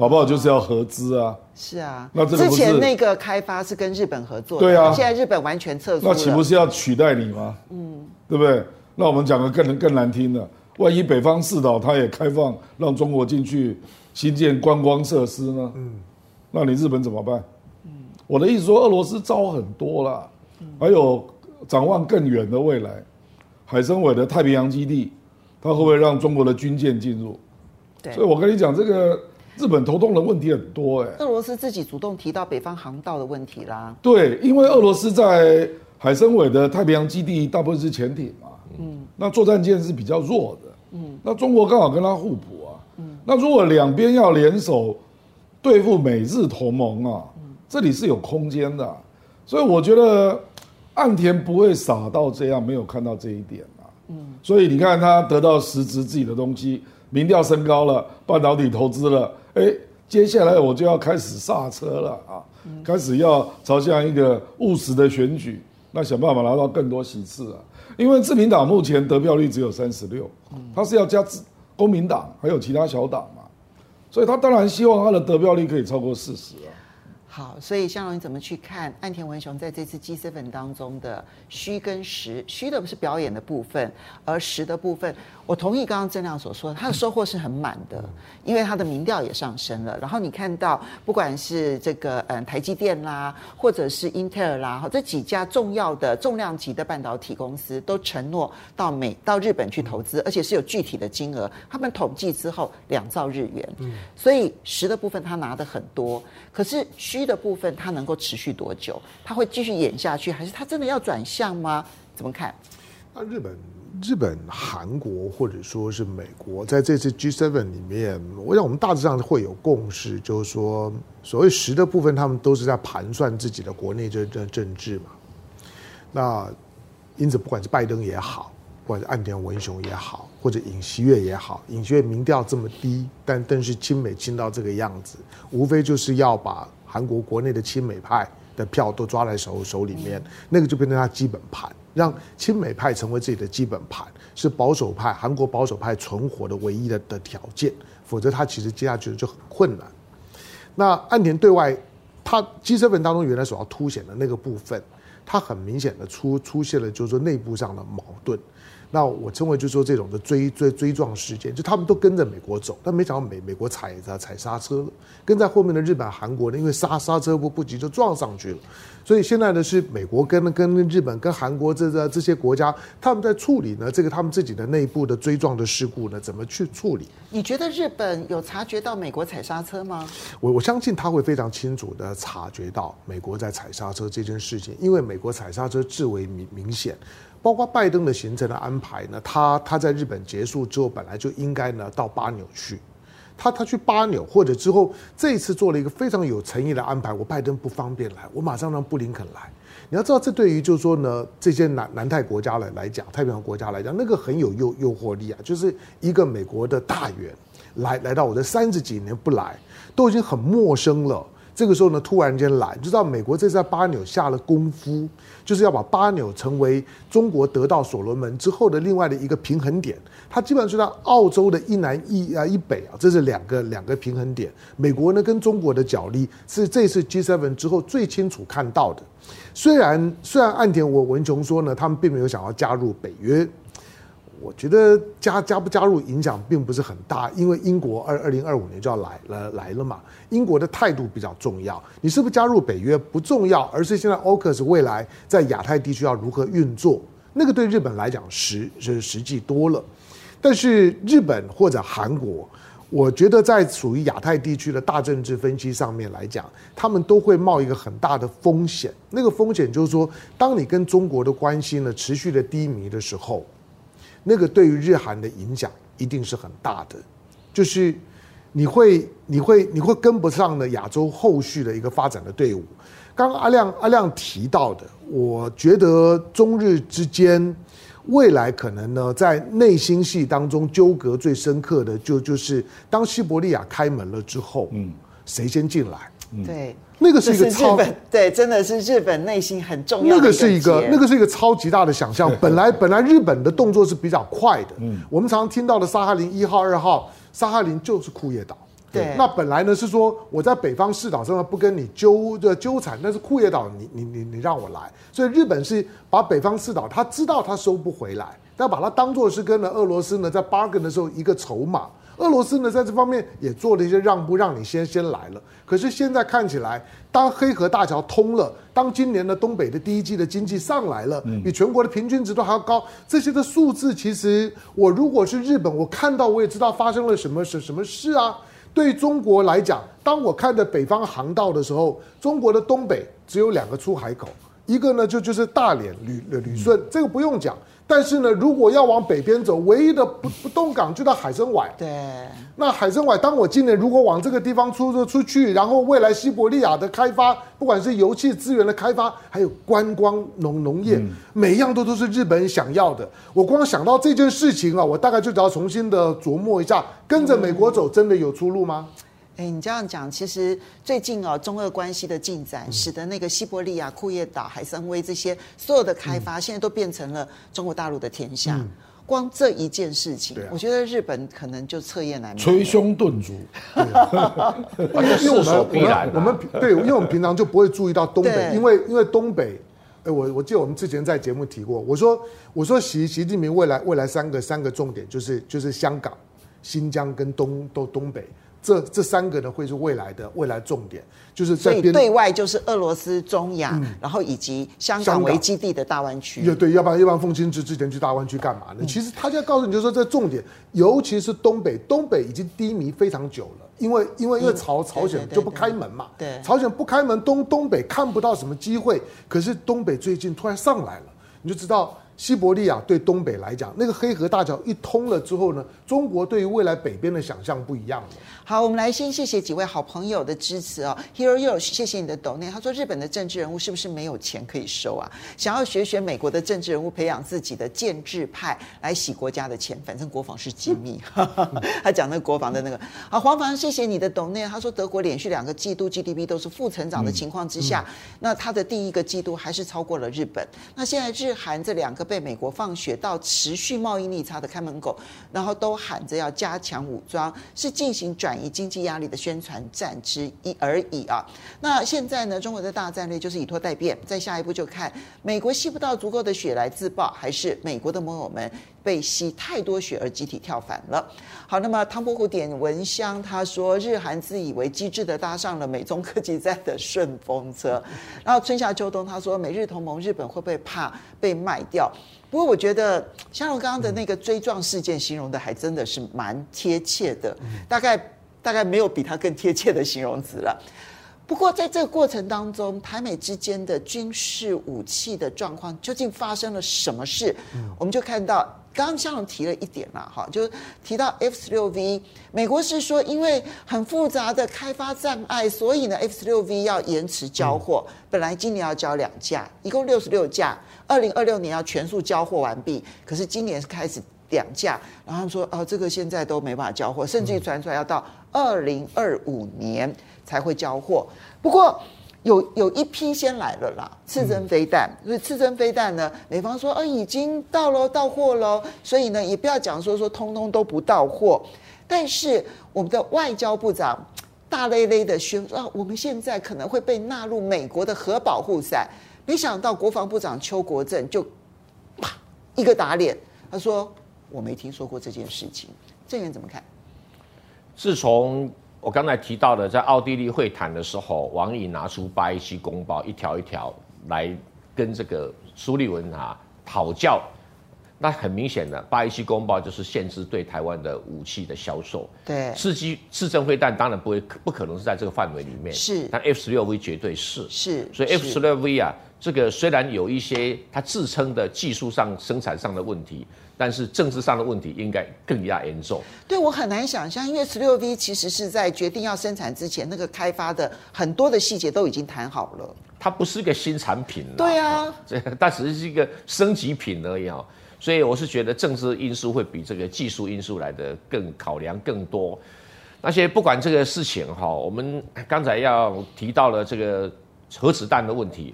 Speaker 4: 搞不好就是要合资啊！
Speaker 2: 是啊，
Speaker 4: 那这个
Speaker 2: 之前那个开发是跟日本合作的，
Speaker 4: 对啊，
Speaker 2: 现在日本完全撤出，
Speaker 4: 那岂不是要取代你吗？嗯，对不对？那我们讲个更更难听的，万一北方四岛它也开放，让中国进去新建观光设施呢？嗯，那你日本怎么办？嗯，我的意思说，俄罗斯招很多啦，还有展望更远的未来，海参崴的太平洋基地，它会不会让中国的军舰进入？对，所以我跟你讲这个。日本头痛的问题很多哎、欸，
Speaker 2: 俄罗斯自己主动提到北方航道的问题啦。
Speaker 4: 对，因为俄罗斯在海参崴的太平洋基地大部分是潜艇嘛，嗯，那作战舰是比较弱的，嗯，那中国刚好跟他互补啊，嗯，那如果两边要联手对付美日同盟啊，这里是有空间的，所以我觉得岸田不会傻到这样，没有看到这一点啊，嗯，所以你看他得到实质自己的东西，民调升高了，半导体投资了。哎，接下来我就要开始刹车了啊！开始要朝向一个务实的选举，那想办法拿到更多席次啊！因为自民党目前得票率只有三十六，他是要加自公民党还有其他小党嘛，所以他当然希望他的得票率可以超过四十啊。
Speaker 2: 好，所以向荣你怎么去看岸田文雄在这次 G7 当中的虚跟实？虚的不是表演的部分，而实的部分，我同意刚刚正亮所说的，他的收获是很满的，因为他的民调也上升了。然后你看到，不管是这个嗯台积电啦，或者是英特尔啦，这几家重要的重量级的半导体公司都承诺到美到日本去投资，而且是有具体的金额。他们统计之后两兆日元，嗯所以实的部分他拿的很多，可是虚。的部分，它能够持续多久？它会继续演下去，还是它真的要转向吗？怎么看？
Speaker 1: 那日本、日本、韩国或者说是美国，在这次 G7 里面，我想我们大致上会有共识，就是说，所谓实的部分，他们都是在盘算自己的国内政政政治嘛。那因此，不管是拜登也好。不管是岸田文雄也好，或者尹锡悦也好，尹锡悦民调这么低，但但是亲美亲到这个样子，无非就是要把韩国国内的亲美派的票都抓在手手里面，那个就变成他基本盘，让亲美派成为自己的基本盘，是保守派韩国保守派存活的唯一的的条件，否则他其实接下去就很困难。那岸田对外，他 G7 当中原来所要凸显的那个部分，他很明显的出出现了就是说内部上的矛盾。那我称为就是说这种的追追追撞事件，就他们都跟着美国走，但没想到美美国踩着踩刹车了，跟在后面的日本、韩国呢，因为刹刹车不不及就撞上去了，所以现在呢是美国跟跟日本跟韩国这这这些国家，他们在处理呢这个他们自己的内部的追撞的事故呢，怎么去处理？
Speaker 2: 你觉得日本有察觉到美国踩刹车吗？
Speaker 1: 我我相信他会非常清楚的察觉到美国在踩刹车这件事情，因为美国踩刹车至为明明显。包括拜登的行程的安排呢，他他在日本结束之后，本来就应该呢到巴纽去，他他去巴纽或者之后这一次做了一个非常有诚意的安排，我拜登不方便来，我马上让布林肯来。你要知道，这对于就是说呢这些南南太国家来来讲，太平洋国家来讲，那个很有诱诱惑力啊，就是一个美国的大员来来到我这三十几年不来，都已经很陌生了。这个时候呢，突然间来，就知道美国这次在巴纽下了功夫，就是要把巴纽成为中国得到所罗门之后的另外的一个平衡点。它基本上是在澳洲的一南一啊一北啊，这是两个两个平衡点。美国呢跟中国的角力是这次 G7 之后最清楚看到的。虽然虽然岸田文雄说呢，他们并没有想要加入北约。我觉得加加不加入影响并不是很大，因为英国二二零二五年就要来了来了嘛。英国的态度比较重要，你是不是加入北约不重要，而是现在 AUKUS 未来在亚太地区要如何运作，那个对日本来讲实是实际多了。但是日本或者韩国，我觉得在属于亚太地区的大政治分析上面来讲，他们都会冒一个很大的风险。那个风险就是说，当你跟中国的关系呢持续的低迷的时候，那个对于日韩的影响一定是很大的，就是你会你会你会跟不上呢亚洲后续的一个发展的队伍。刚刚阿亮阿亮提到的，我觉得中日之间。未来可能呢，在内心戏当中纠葛最深刻的就就是当西伯利亚开门了之后，嗯，谁先进来？
Speaker 2: 嗯、对，
Speaker 1: 那个是一个超
Speaker 2: 对，真的是日本内心很重要的。
Speaker 1: 那个是一个，那个是一个超级大的想象。本来本来日本的动作是比较快的，嗯，我们常常听到的萨哈林一号、二号，萨哈林就是库页岛。对，那本来呢是说我在北方四岛上面不跟你纠的纠缠，但是库页岛你你你你让我来，所以日本是把北方四岛，他知道他收不回来，但把它当做是跟了俄罗斯呢在 bargain 的时候一个筹码。俄罗斯呢在这方面也做了一些让步，让你先先来了。可是现在看起来，当黑河大桥通了，当今年的东北的第一季的经济上来了，比全国的平均值都还要高，这些的数字其实我如果是日本，我看到我也知道发生了什么什什么事啊。对中国来讲，当我看着北方航道的时候，中国的东北只有两个出海口，一个呢就就是大连旅旅顺，这个不用讲。但是呢，如果要往北边走，唯一的不不动港就到海参崴。
Speaker 2: 对。
Speaker 1: 那海参崴，当我今年如果往这个地方出出去，然后未来西伯利亚的开发，不管是油气资源的开发，还有观光农农业，每一样都都是日本人想要的。我光想到这件事情啊，我大概就只要重新的琢磨一下，跟着美国走，真的有出路吗？
Speaker 2: 哎，你这样讲，其实最近哦，中俄关系的进展，使得那个西伯利亚、库页岛、海参崴这些所有的开发，现在都变成了中国大陆的天下。嗯、光这一件事情，啊、我觉得日本可能就彻夜难眠，
Speaker 4: 捶胸顿足。
Speaker 1: 因为 我们我们对，因为我们平常就不会注意到东北，因为因为东北，哎，我我记得我们之前在节目提过，我说我说习习近平未来未来三个三个重点就是就是香港、新疆跟东东东北。这这三个呢，会是未来的未来重点，就是在边
Speaker 2: 对外就是俄罗斯、中亚，嗯、然后以及香港为基地的大湾区。
Speaker 1: 对对，要不然要不然凤清之之前去大湾区干嘛呢？嗯、其实他就要告诉你，就是说这重点，尤其是东北，东北已经低迷非常久了，因为因为因为朝朝鲜就不开门嘛，
Speaker 2: 对，对，对，对，
Speaker 1: 朝鲜不开门，东东北看不到什么机会，可是东北最近突然上来了，你就知道。西伯利亚对东北来讲，那个黑河大桥一通了之后呢，中国对于未来北边的想象不一样了。
Speaker 2: 好，我们来先谢谢几位好朋友的支持哦。Hero Yo，谢谢你的抖内。他说日本的政治人物是不是没有钱可以收啊？想要学学美国的政治人物，培养自己的建制派来洗国家的钱，反正国防是机密。嗯、他讲那个国防的那个。好，黄凡，谢谢你的抖内。他说德国连续两个季度 GDP 都是负成长的情况之下，嗯嗯、那他的第一个季度还是超过了日本。那现在日韩这两个。被美国放血到持续贸易逆差的看门狗，然后都喊着要加强武装，是进行转以经济压力的宣传战之一而已啊。那现在呢，中国的大战略就是以拖待变，再下一步就看美国吸不到足够的血来自爆，还是美国的盟友们被吸太多血而集体跳反了。好，那么唐伯虎点蚊香，他说日韩自以为机智的搭上了美中科技战的顺风车，然后春夏秋冬，他说美日同盟，日本会不会怕被卖掉？不过我觉得香龙刚刚的那个追撞事件形容的还真的是蛮贴切的，大概大概没有比它更贴切的形容词了。不过在这个过程当中，台美之间的军事武器的状况究竟发生了什么事？我们就看到刚刚香龙提了一点了哈，就提到 F 十六 V，美国是说因为很复杂的开发障碍，所以呢 F 十六 V 要延迟交货，本来今年要交两架，一共六十六架。二零二六年要全数交货完毕，可是今年是开始两架，然后他们说哦，这个现在都没办法交货，甚至于传出来要到二零二五年才会交货。不过有有一批先来了啦，刺针飞弹，所以刺针飞弹呢，美方说哦已经到了到货了，所以呢也不要讲说说通通都不到货，但是我们的外交部长大咧咧的宣说，啊，我们现在可能会被纳入美国的核保护伞。没想到国防部长邱国正就啪一个打脸，他说我没听说过这件事情。郑源怎么看？
Speaker 3: 自从我刚才提到的在奥地利会谈的时候，王毅拿出巴西公报一条一条来跟这个苏利文啊讨教那很明显的，八一七公报就是限制对台湾的武器的销售。
Speaker 2: 对，
Speaker 3: 刺激刺针飞弹当然不会，不可能是在这个范围里面。
Speaker 2: 是，
Speaker 3: 但 F 十六 V 绝对是。
Speaker 2: 是，
Speaker 3: 所以 F 十六 V 啊，这个虽然有一些它自称的技术上、生产上的问题，但是政治上的问题应该更加严重。
Speaker 2: 对，我很难想象，因为十六 V 其实是在决定要生产之前，那个开发的很多的细节都已经谈好了。
Speaker 3: 它不是一个新产品。
Speaker 2: 对啊，
Speaker 3: 这它只是一个升级品而已啊。所以我是觉得政治因素会比这个技术因素来的更考量更多。那些不管这个事情哈，我们刚才要提到了这个核子弹的问题，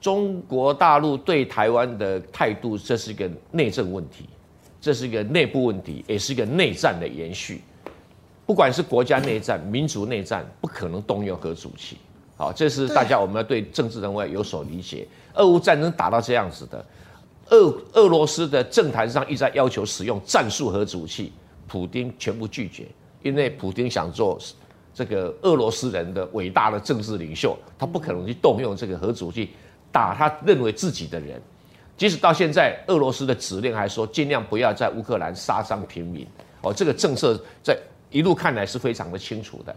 Speaker 3: 中国大陆对台湾的态度，这是一个内政问题，这是一个内部问题，也是一个内战的延续。不管是国家内战、民族内战，不可能动用核武器。好，这是大家我们要对政治人物有所理解。俄乌战争打到这样子的。俄俄罗斯的政坛上一直在要求使用战术核武器，普丁全部拒绝，因为普丁想做这个俄罗斯人的伟大的政治领袖，他不可能去动用这个核武器打他认为自己的人。即使到现在，俄罗斯的指令还说尽量不要在乌克兰杀伤平民。哦，这个政策在一路看来是非常的清楚的。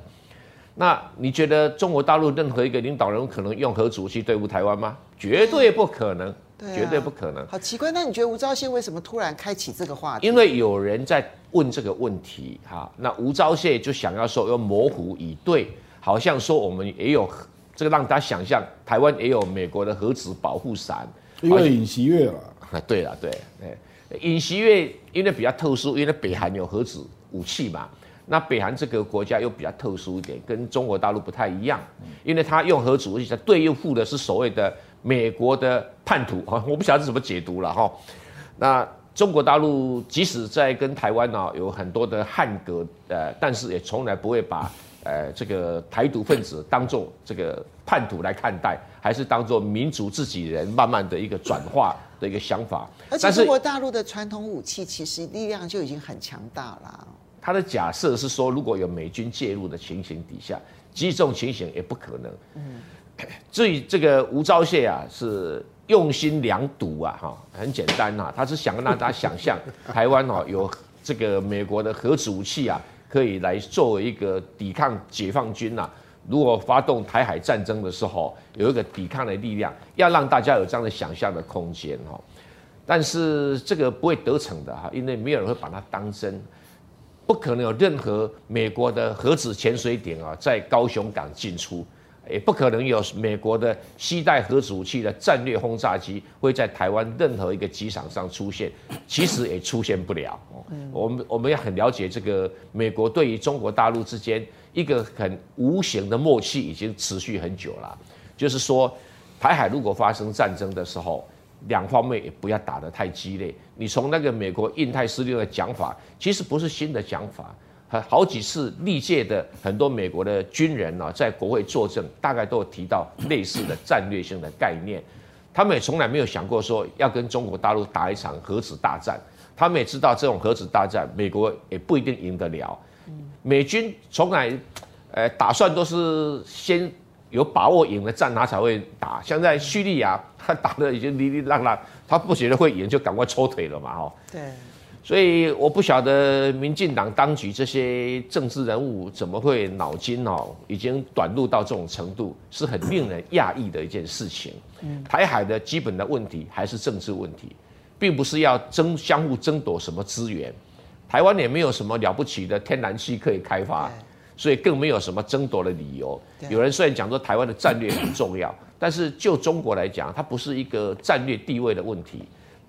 Speaker 3: 那你觉得中国大陆任何一个领导人可能用核武器对付台湾吗？绝对不可能。对啊、绝对不可能，
Speaker 2: 好奇怪。那你觉得吴钊燮为什么突然开启这个话题？
Speaker 3: 因为有人在问这个问题，哈，那吴钊燮就想要说，要模糊以对，好像说我们也有这个，让他想象台湾也有美国的核子保护伞，
Speaker 4: 因为尹锡悦了。
Speaker 3: 啊，对了，对，尹锡悦因为比较特殊，因为北韩有核子武器嘛，那北韩这个国家又比较特殊一点，跟中国大陆不太一样，因为他用核子武器，在对应付的是所谓的。美国的叛徒啊，我不晓得怎么解读了哈。那中国大陆即使在跟台湾呢有很多的汉格，呃，但是也从来不会把呃这个台独分子当做这个叛徒来看待，还是当做民族自己人慢慢的一个转化的一个想法。
Speaker 2: 而且中国大陆的传统武器其实力量就已经很强大了。
Speaker 3: 他的假设是说，如果有美军介入的情形底下，即使这种情形也不可能。嗯。至于这个吴钊燮啊，是用心良毒啊，哈，很简单呐，他是想让大家想象 台湾哦有这个美国的核子武器啊，可以来作为一个抵抗解放军呐，如果发动台海战争的时候，有一个抵抗的力量，要让大家有这样的想象的空间哈。但是这个不会得逞的哈，因为没有人会把它当真，不可能有任何美国的核子潜水艇啊在高雄港进出。也不可能有美国的携带核子武器的战略轰炸机会在台湾任何一个机场上出现，其实也出现不了。我们我们也很了解这个美国对于中国大陆之间一个很无形的默契已经持续很久了，就是说台海如果发生战争的时候，两方面也不要打得太激烈。你从那个美国印太司令的讲法，其实不是新的讲法。好几次历届的很多美国的军人呢，在国会作证，大概都有提到类似的战略性的概念。他们也从来没有想过说要跟中国大陆打一场核子大战。他们也知道这种核子大战，美国也不一定赢得了。美军从来，呃，打算都是先有把握赢了战，他才会打。像在叙利亚，他打得已经哩哩浪浪，他不觉得会赢，就赶快抽腿了嘛，哈。对。所以我不晓得民进党当局这些政治人物怎么会脑筋哦，已经短路到这种程度，是很令人讶异的一件事情。台海的基本的问题还是政治问题，并不是要争相互争夺什么资源。台湾也没有什么了不起的天然气可以开发，所以更没有什么争夺的理由。有人虽然讲说台湾的战略很重要，但是就中国来讲，它不是一个战略地位的问题。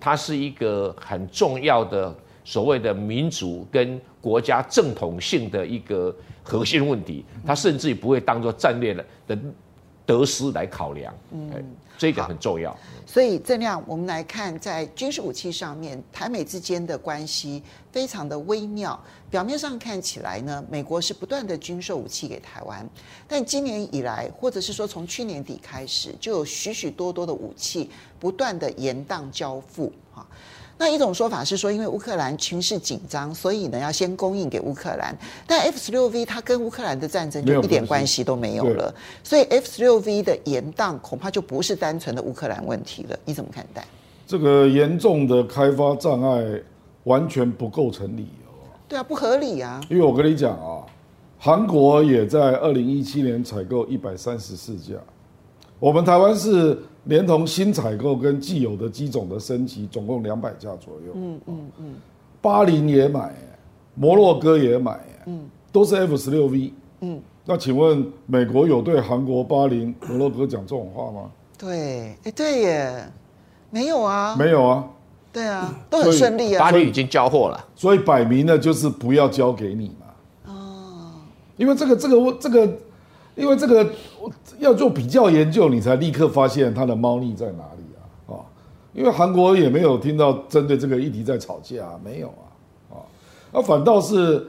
Speaker 3: 它是一个很重要的所谓的民族跟国家正统性的一个核心问题，它甚至于不会当做战略的的得失来考量。嗯，这个很重要。
Speaker 2: 所以这样我们来看，在军事武器上面，台美之间的关系非常的微妙。表面上看起来呢，美国是不断的军售武器给台湾，但今年以来，或者是说从去年底开始，就有许许多多的武器不断的延宕交付。哈，那一种说法是说，因为乌克兰情势紧张，所以呢要先供应给乌克兰。但 F 十六 V 它跟乌克兰的战争就一点关系都没有了，所以 F 十六 V 的延宕恐怕就不是单纯的乌克兰问题了。你怎么看待？
Speaker 4: 这个严重的开发障碍完全不构成理由。
Speaker 2: 对啊，不合理啊。
Speaker 4: 因为我跟你讲啊，韩国也在二零一七年采购一百三十四架，我们台湾是连同新采购跟既有的机种的升级，总共两百架左右。嗯嗯嗯。巴林也买，摩洛哥也买，嗯，都是 F 十六 V。嗯。那请问美国有对韩国、巴林、摩洛哥讲这种话吗？
Speaker 2: 对，哎，对耶，没有啊，
Speaker 4: 没有啊，
Speaker 2: 对啊，都很顺利啊。
Speaker 3: 巴黎已经交货了，
Speaker 4: 所以摆明了就是不要交给你嘛。哦，因为这个这个这个，因为这个要做比较研究，你才立刻发现它的猫腻在哪里啊？啊，因为韩国也没有听到针对这个议题在吵架，没有啊，啊，那反倒是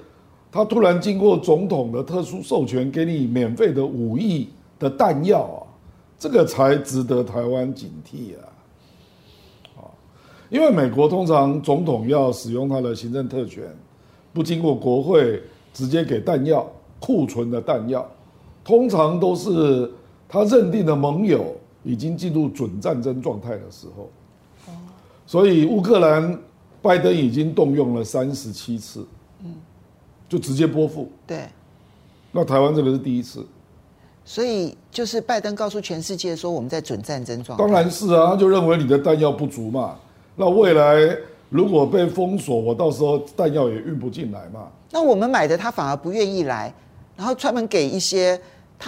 Speaker 4: 他突然经过总统的特殊授权，给你免费的五亿的弹药啊。这个才值得台湾警惕啊！因为美国通常总统要使用他的行政特权，不经过国会直接给弹药库存的弹药，通常都是他认定的盟友已经进入准战争状态的时候。所以乌克兰拜登已经动用了三十七次，就直接拨付。
Speaker 2: 对，
Speaker 4: 那台湾这个是第一次。
Speaker 2: 所以就是拜登告诉全世界说，我们在准战争状态。
Speaker 4: 当然是啊，他就认为你的弹药不足嘛。那未来如果被封锁，我到时候弹药也运不进来嘛。
Speaker 2: 那我们买的他反而不愿意来，然后专门给一些。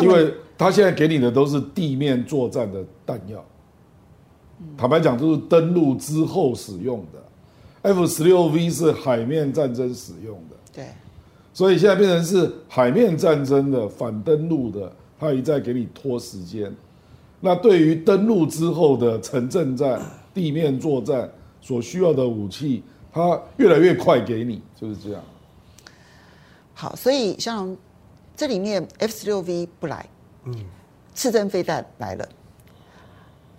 Speaker 4: 因为他现在给你的都是地面作战的弹药，坦白讲，就是登陆之后使用的。F 十六 V 是海面战争使用的，
Speaker 2: 对。
Speaker 4: 所以现在变成是海面战争的反登陆的。他一再给你拖时间，那对于登陆之后的城镇战、地面作战所需要的武器，他越来越快给你，就是这样。
Speaker 2: 好，所以像这里面 F 十六 V 不来，嗯，刺针飞弹来了，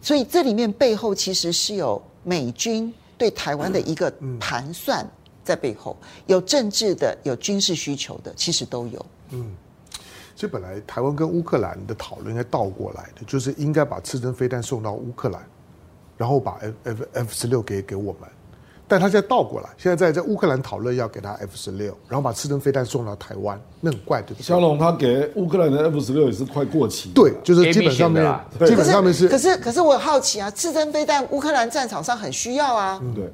Speaker 2: 所以这里面背后其实是有美军对台湾的一个盘算在背后，有政治的，有军事需求的，其实都有，嗯。
Speaker 1: 所以本来台湾跟乌克兰的讨论应该倒过来的，就是应该把刺针飞弹送到乌克兰，然后把 F F F 十六给给我们，但他现在倒过来，现在在在乌克兰讨论要给他 F 十六，然后把刺针飞弹送到台湾，那很怪，对不对？
Speaker 4: 香龙他给乌克兰的 F 十六也是快过期，
Speaker 1: 对，就是基本上面，基本上面是。
Speaker 2: 可是可是我好奇啊，刺针飞弹乌克兰战场上很需要啊。
Speaker 4: 嗯，对。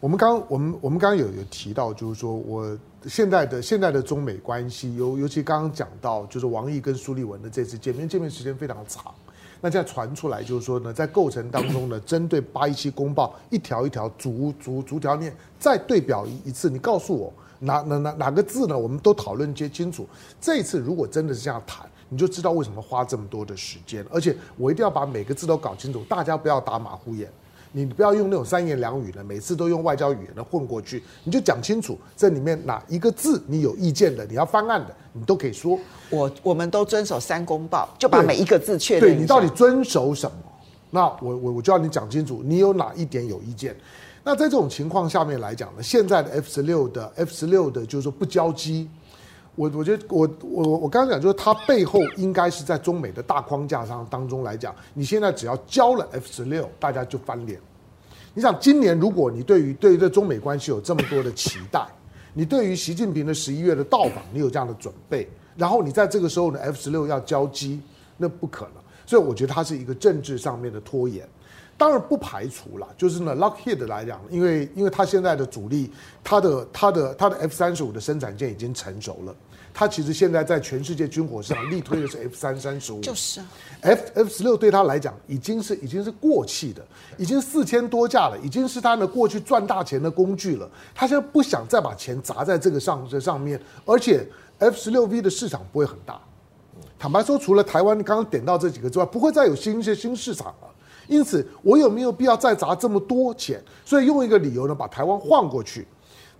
Speaker 1: 我们刚我们我们刚刚有有提到，就是说我。现在的现在的中美关系，尤尤其刚刚讲到，就是王毅跟苏利文的这次见面，见面时间非常长。那现在传出来就是说呢，在构成当中呢，针对八一七公报一条一条逐逐逐条念，再对表一一次，你告诉我哪哪哪哪个字呢？我们都讨论接清楚。这一次如果真的是这样谈，你就知道为什么花这么多的时间，而且我一定要把每个字都搞清楚，大家不要打马虎眼。你不要用那种三言两语的，每次都用外交语言的混过去，你就讲清楚这里面哪一个字你有意见的，你要翻案的，你都可以说。
Speaker 2: 我我们都遵守三公报，就把每一个字确认。
Speaker 1: 对，你到底遵守什么？那我我我就要你讲清楚，你有哪一点有意见？那在这种情况下面来讲呢，现在的 F 十六的 F 十六的，就是说不交机。我我觉得我我我刚刚讲就是它背后应该是在中美的大框架上当中来讲，你现在只要交了 F 十六，大家就翻脸。你想今年如果你对于对于这中美关系有这么多的期待，你对于习近平的十一月的到访，你有这样的准备，然后你在这个时候呢 F 十六要交机，那不可能。所以我觉得它是一个政治上面的拖延。当然不排除了，就是呢，Lockheed 来讲，因为因为它现在的主力，它的它的它的 F 三十五的生产线已经成熟了，它其实现在在全世界军火市场力推的是 F 三三十五，
Speaker 2: 就是啊
Speaker 1: ，F F 十六对他来讲已经是已经是过气的，已经四千多架了，已经是他的过去赚大钱的工具了，他现在不想再把钱砸在这个上这上面，而且 F 十六 V 的市场不会很大，坦白说，除了台湾刚刚点到这几个之外，不会再有新一些新市场了。因此，我有没有必要再砸这么多钱？所以用一个理由呢，把台湾换过去。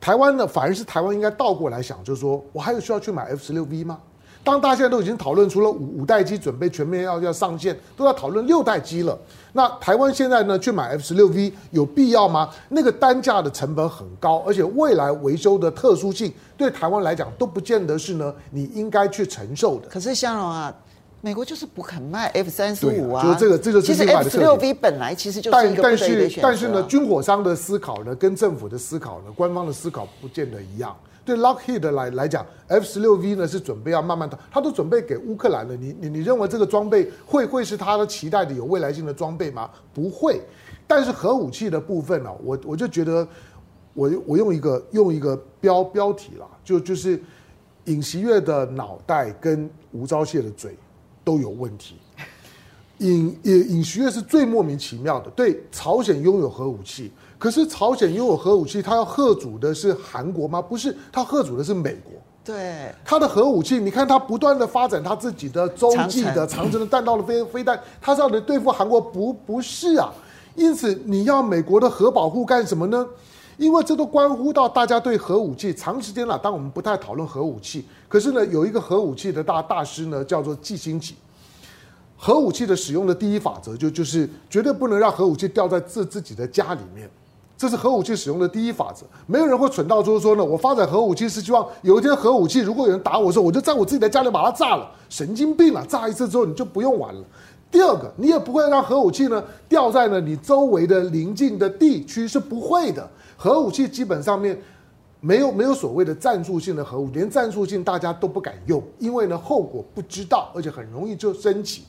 Speaker 1: 台湾呢，反而是台湾应该倒过来想，就是说我还有需要去买 F 十六 V 吗？当大家现在都已经讨论出了五五代机准备全面要要上线，都要讨论六代机了。那台湾现在呢，去买 F 十六 V 有必要吗？那个单价的成本很高，而且未来维修的特殊性对台湾来讲都不见得是呢你应该去承受的。
Speaker 2: 可是香龙啊。美国就是不肯卖 F 三十五啊，
Speaker 1: 就是这个，这就是
Speaker 2: 其实 F 十六 V 本来其实就是一个不得已的选择。
Speaker 1: 但但是但是呢，军火商的思考呢，跟政府的思考呢，官方的思考不见得一样。对 Lockheed 来来讲，F 十六 V 呢是准备要慢慢的，他都准备给乌克兰了。你你你认为这个装备会会是他的期待的有未来性的装备吗？不会。但是核武器的部分呢、啊，我我就觉得我，我我用一个用一个标标题了，就就是尹锡悦的脑袋跟吴钊燮的嘴都有问题。尹尹尹锡悦是最莫名其妙的，对朝鲜拥有核武器。可是朝鲜拥有核武器，他要贺主的是韩国吗？不是，他贺主的是美国。
Speaker 2: 对，
Speaker 1: 他的核武器，你看他不断的发展他自己的洲际的长城的弹道的飞飞弹，他是要来对付韩国，不不是啊？因此你要美国的核保护干什么呢？因为这都关乎到大家对核武器长时间了。当我们不太讨论核武器，可是呢，有一个核武器的大大师呢，叫做季星吉。核武器的使用的第一法则就就是绝对不能让核武器掉在自自己的家里面。这是核武器使用的第一法则，没有人会蠢到就是说呢，我发展核武器是希望有一天核武器如果有人打我的时候，我就在我自己的家里把它炸了，神经病啊！炸一次之后你就不用玩了。第二个，你也不会让核武器呢掉在了你周围的邻近的地区，是不会的。核武器基本上面没有没有所谓的战术性的核武，连战术性大家都不敢用，因为呢后果不知道，而且很容易就升级。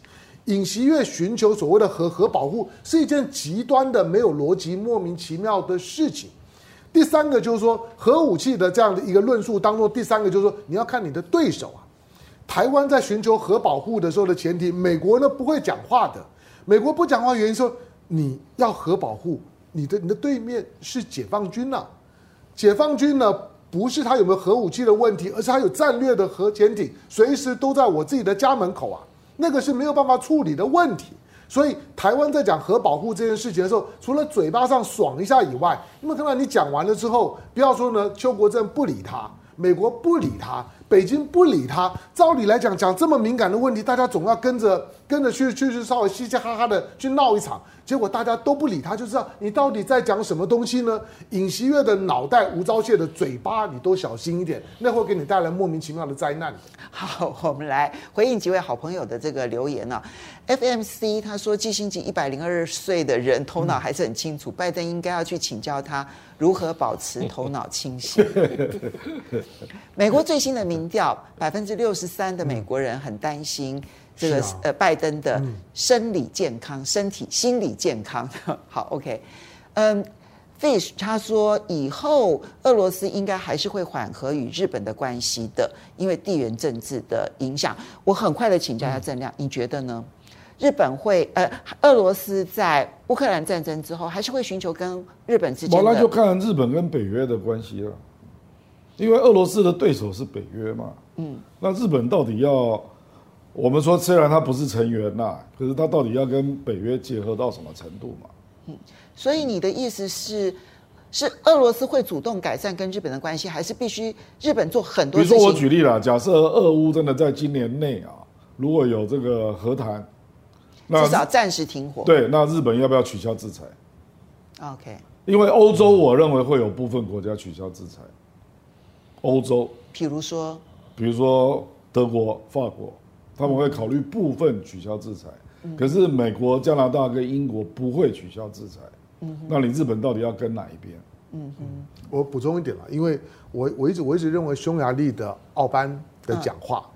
Speaker 1: 尹锡悦寻求所谓的核核保护是一件极端的没有逻辑、莫名其妙的事情。第三个就是说，核武器的这样的一个论述当中，第三个就是说，你要看你的对手啊。台湾在寻求核保护的时候的前提，美国呢不会讲话的。美国不讲话原因说，你要核保护，你的你的对面是解放军呐、解放军呢不是他有没有核武器的问题，而是他有战略的核潜艇，随时都在我自己的家门口啊。那个是没有办法处理的问题，所以台湾在讲核保护这件事情的时候，除了嘴巴上爽一下以外，那么看到你讲完了之后，不要说呢，邱国正不理他，美国不理他。北京不理他，照理来讲，讲这么敏感的问题，大家总要跟着跟着去去去稍微嘻嘻哈哈的去闹一场。结果大家都不理他，就知道你到底在讲什么东西呢？尹锡悦的脑袋，吴钊燮的嘴巴，你都小心一点，那会给你带来莫名其妙的灾难。
Speaker 2: 好，我们来回应几位好朋友的这个留言呢、啊。FMC 他说，季辛吉一百零二岁的人头脑还是很清楚，嗯、拜登应该要去请教他如何保持头脑清醒。美国最新的民调，百分之六十三的美国人很担心这个、啊、呃拜登的生理健康、身体、心理健康。好，OK，嗯，Fish 他说以后俄罗斯应该还是会缓和与日本的关系的，因为地缘政治的影响。我很快的请教一下郑亮，你觉得呢？日本会呃，俄罗斯在乌克兰战争之后，还是会寻求跟日本之间的？
Speaker 4: 那就看日本跟北约的关系了，因为俄罗斯的对手是北约嘛。嗯，那日本到底要？我们说虽然他不是成员呐，可是他到底要跟北约结合到什么程度嘛？
Speaker 2: 嗯，所以你的意思是，是俄罗斯会主动改善跟日本的关系，还是必须日本做很多？
Speaker 4: 比如说我举例了，假设俄乌真的在今年内啊，如果有这个和谈。
Speaker 2: 至少暂时停火。
Speaker 4: 对，那日本要不要取消制裁
Speaker 2: ？OK。
Speaker 4: 因为欧洲，我认为会有部分国家取消制裁。欧洲，
Speaker 2: 比如说，
Speaker 4: 比如说德国、法国，他们会考虑部分取消制裁。嗯。可是美国、加拿大跟英国不会取消制裁。嗯。那你日本到底要跟哪一边？嗯
Speaker 1: 哼。我补充一点了，因为我我一直我一直认为匈牙利的奥班的讲话。嗯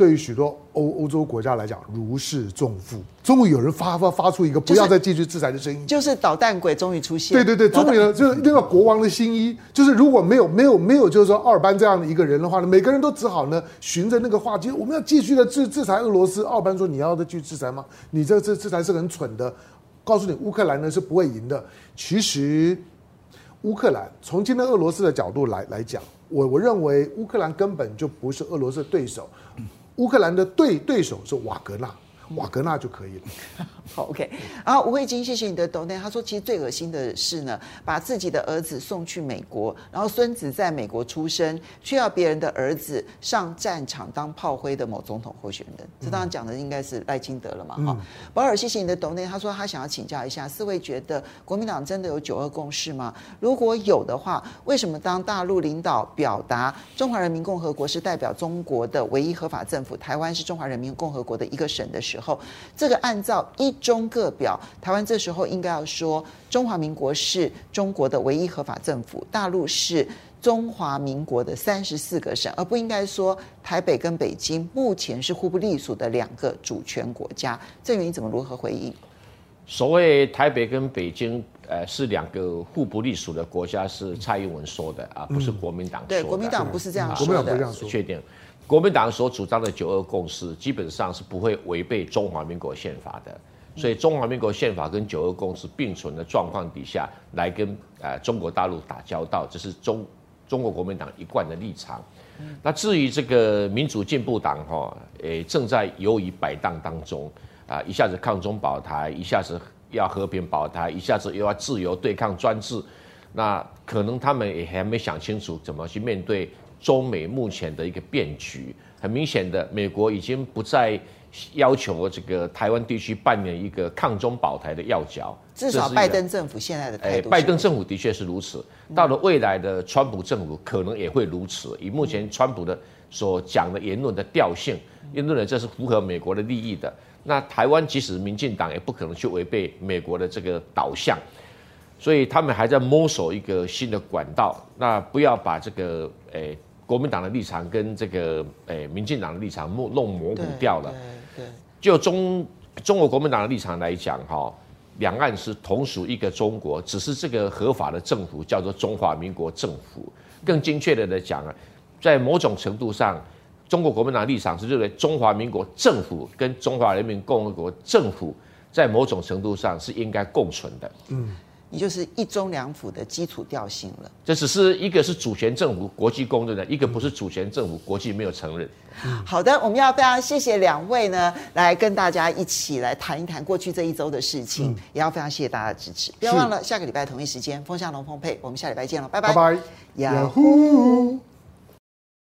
Speaker 1: 对于许多欧欧洲国家来讲，如释重负。终于有人发发发出一个不要再继续制裁的声音，
Speaker 2: 就是捣蛋鬼终于出现。
Speaker 1: 对对对，终于呢，就是那个国王的新衣，就是如果没有没有没有，就是说奥尔班这样的一个人的话呢，每个人都只好呢，循着那个话题，我们要继续的制制裁俄罗斯。奥尔班说：“你要再继续制裁吗？你这这制裁是很蠢的。”告诉你，乌克兰呢是不会赢的。其实，乌克兰从今天俄罗斯的角度来来讲，我我认为乌克兰根本就不是俄罗斯的对手。乌克兰的对对手是瓦格纳，瓦格纳就可以了。
Speaker 2: 好，OK。然后吴慧晶，谢谢你的 donate。他说，其实最恶心的是呢，把自己的儿子送去美国，然后孙子在美国出生，却要别人的儿子上战场当炮灰的某总统候选人。这当然讲的应该是赖清德了嘛？哈、嗯。保尔，谢谢你的 donate。他说他想要请教一下，四位觉得国民党真的有九二共识吗？如果有的话，为什么当大陆领导表达中华人民共和国是代表中国的唯一合法政府，台湾是中华人民共和国的一个省的时候，这个按照一中各表，台湾这时候应该要说中华民国是中国的唯一合法政府，大陆是中华民国的三十四个省，而不应该说台北跟北京目前是互不隶属的两个主权国家。郑元你怎么如何回应？
Speaker 3: 所谓台北跟北京，呃，是两个互不隶属的国家，是蔡英文说的啊，不是国民党说的。
Speaker 2: 对，国民党不是这样说的。
Speaker 1: 国民党不这样说。
Speaker 3: 确定。国民党所主张的九二共识，基本上是不会违背中华民国宪法的，所以中华民国宪法跟九二共识并存的状况底下，来跟呃中国大陆打交道，这是中中国国民党一贯的立场。那至于这个民主进步党哈，诶正在游移摆荡当中啊，一下子抗中保台，一下子要和平保台，一下子又要自由对抗专制，那可能他们也还没想清楚怎么去面对。中美目前的一个变局，很明显的，美国已经不再要求这个台湾地区扮演一个抗中保台的要角。
Speaker 2: 至少拜登政府现在的态度，
Speaker 3: 拜登政府的确是如此。到了未来的川普政府，可能也会如此。以目前川普的所讲的言论的调性，言论的这是符合美国的利益的。那台湾即使民进党也不可能去违背美国的这个导向。所以他们还在摸索一个新的管道。那不要把这个诶。国民党的立场跟这个诶，民进党的立场弄弄模糊掉了。对，就中中国国民党的立场来讲，哈，两岸是同属一个中国，只是这个合法的政府叫做中华民国政府。更精确的来讲啊，在某种程度上，中国国民党的立场是认为中华民国政府跟中华人民共和国政府在某种程度上是应该共存的。嗯。
Speaker 2: 也就是一中两府的基础调性了。
Speaker 3: 这只是一个是主权政府，国际公认的；一个不是主权政府，国际没有承认。
Speaker 2: 好的，我们要非常谢谢两位呢，来跟大家一起来谈一谈过去这一周的事情，也要非常谢谢大家的支持。不要忘了下个礼拜同一时间，风向龙凤配，我们下礼拜见了，拜拜。
Speaker 1: 拜拜。Yahoo。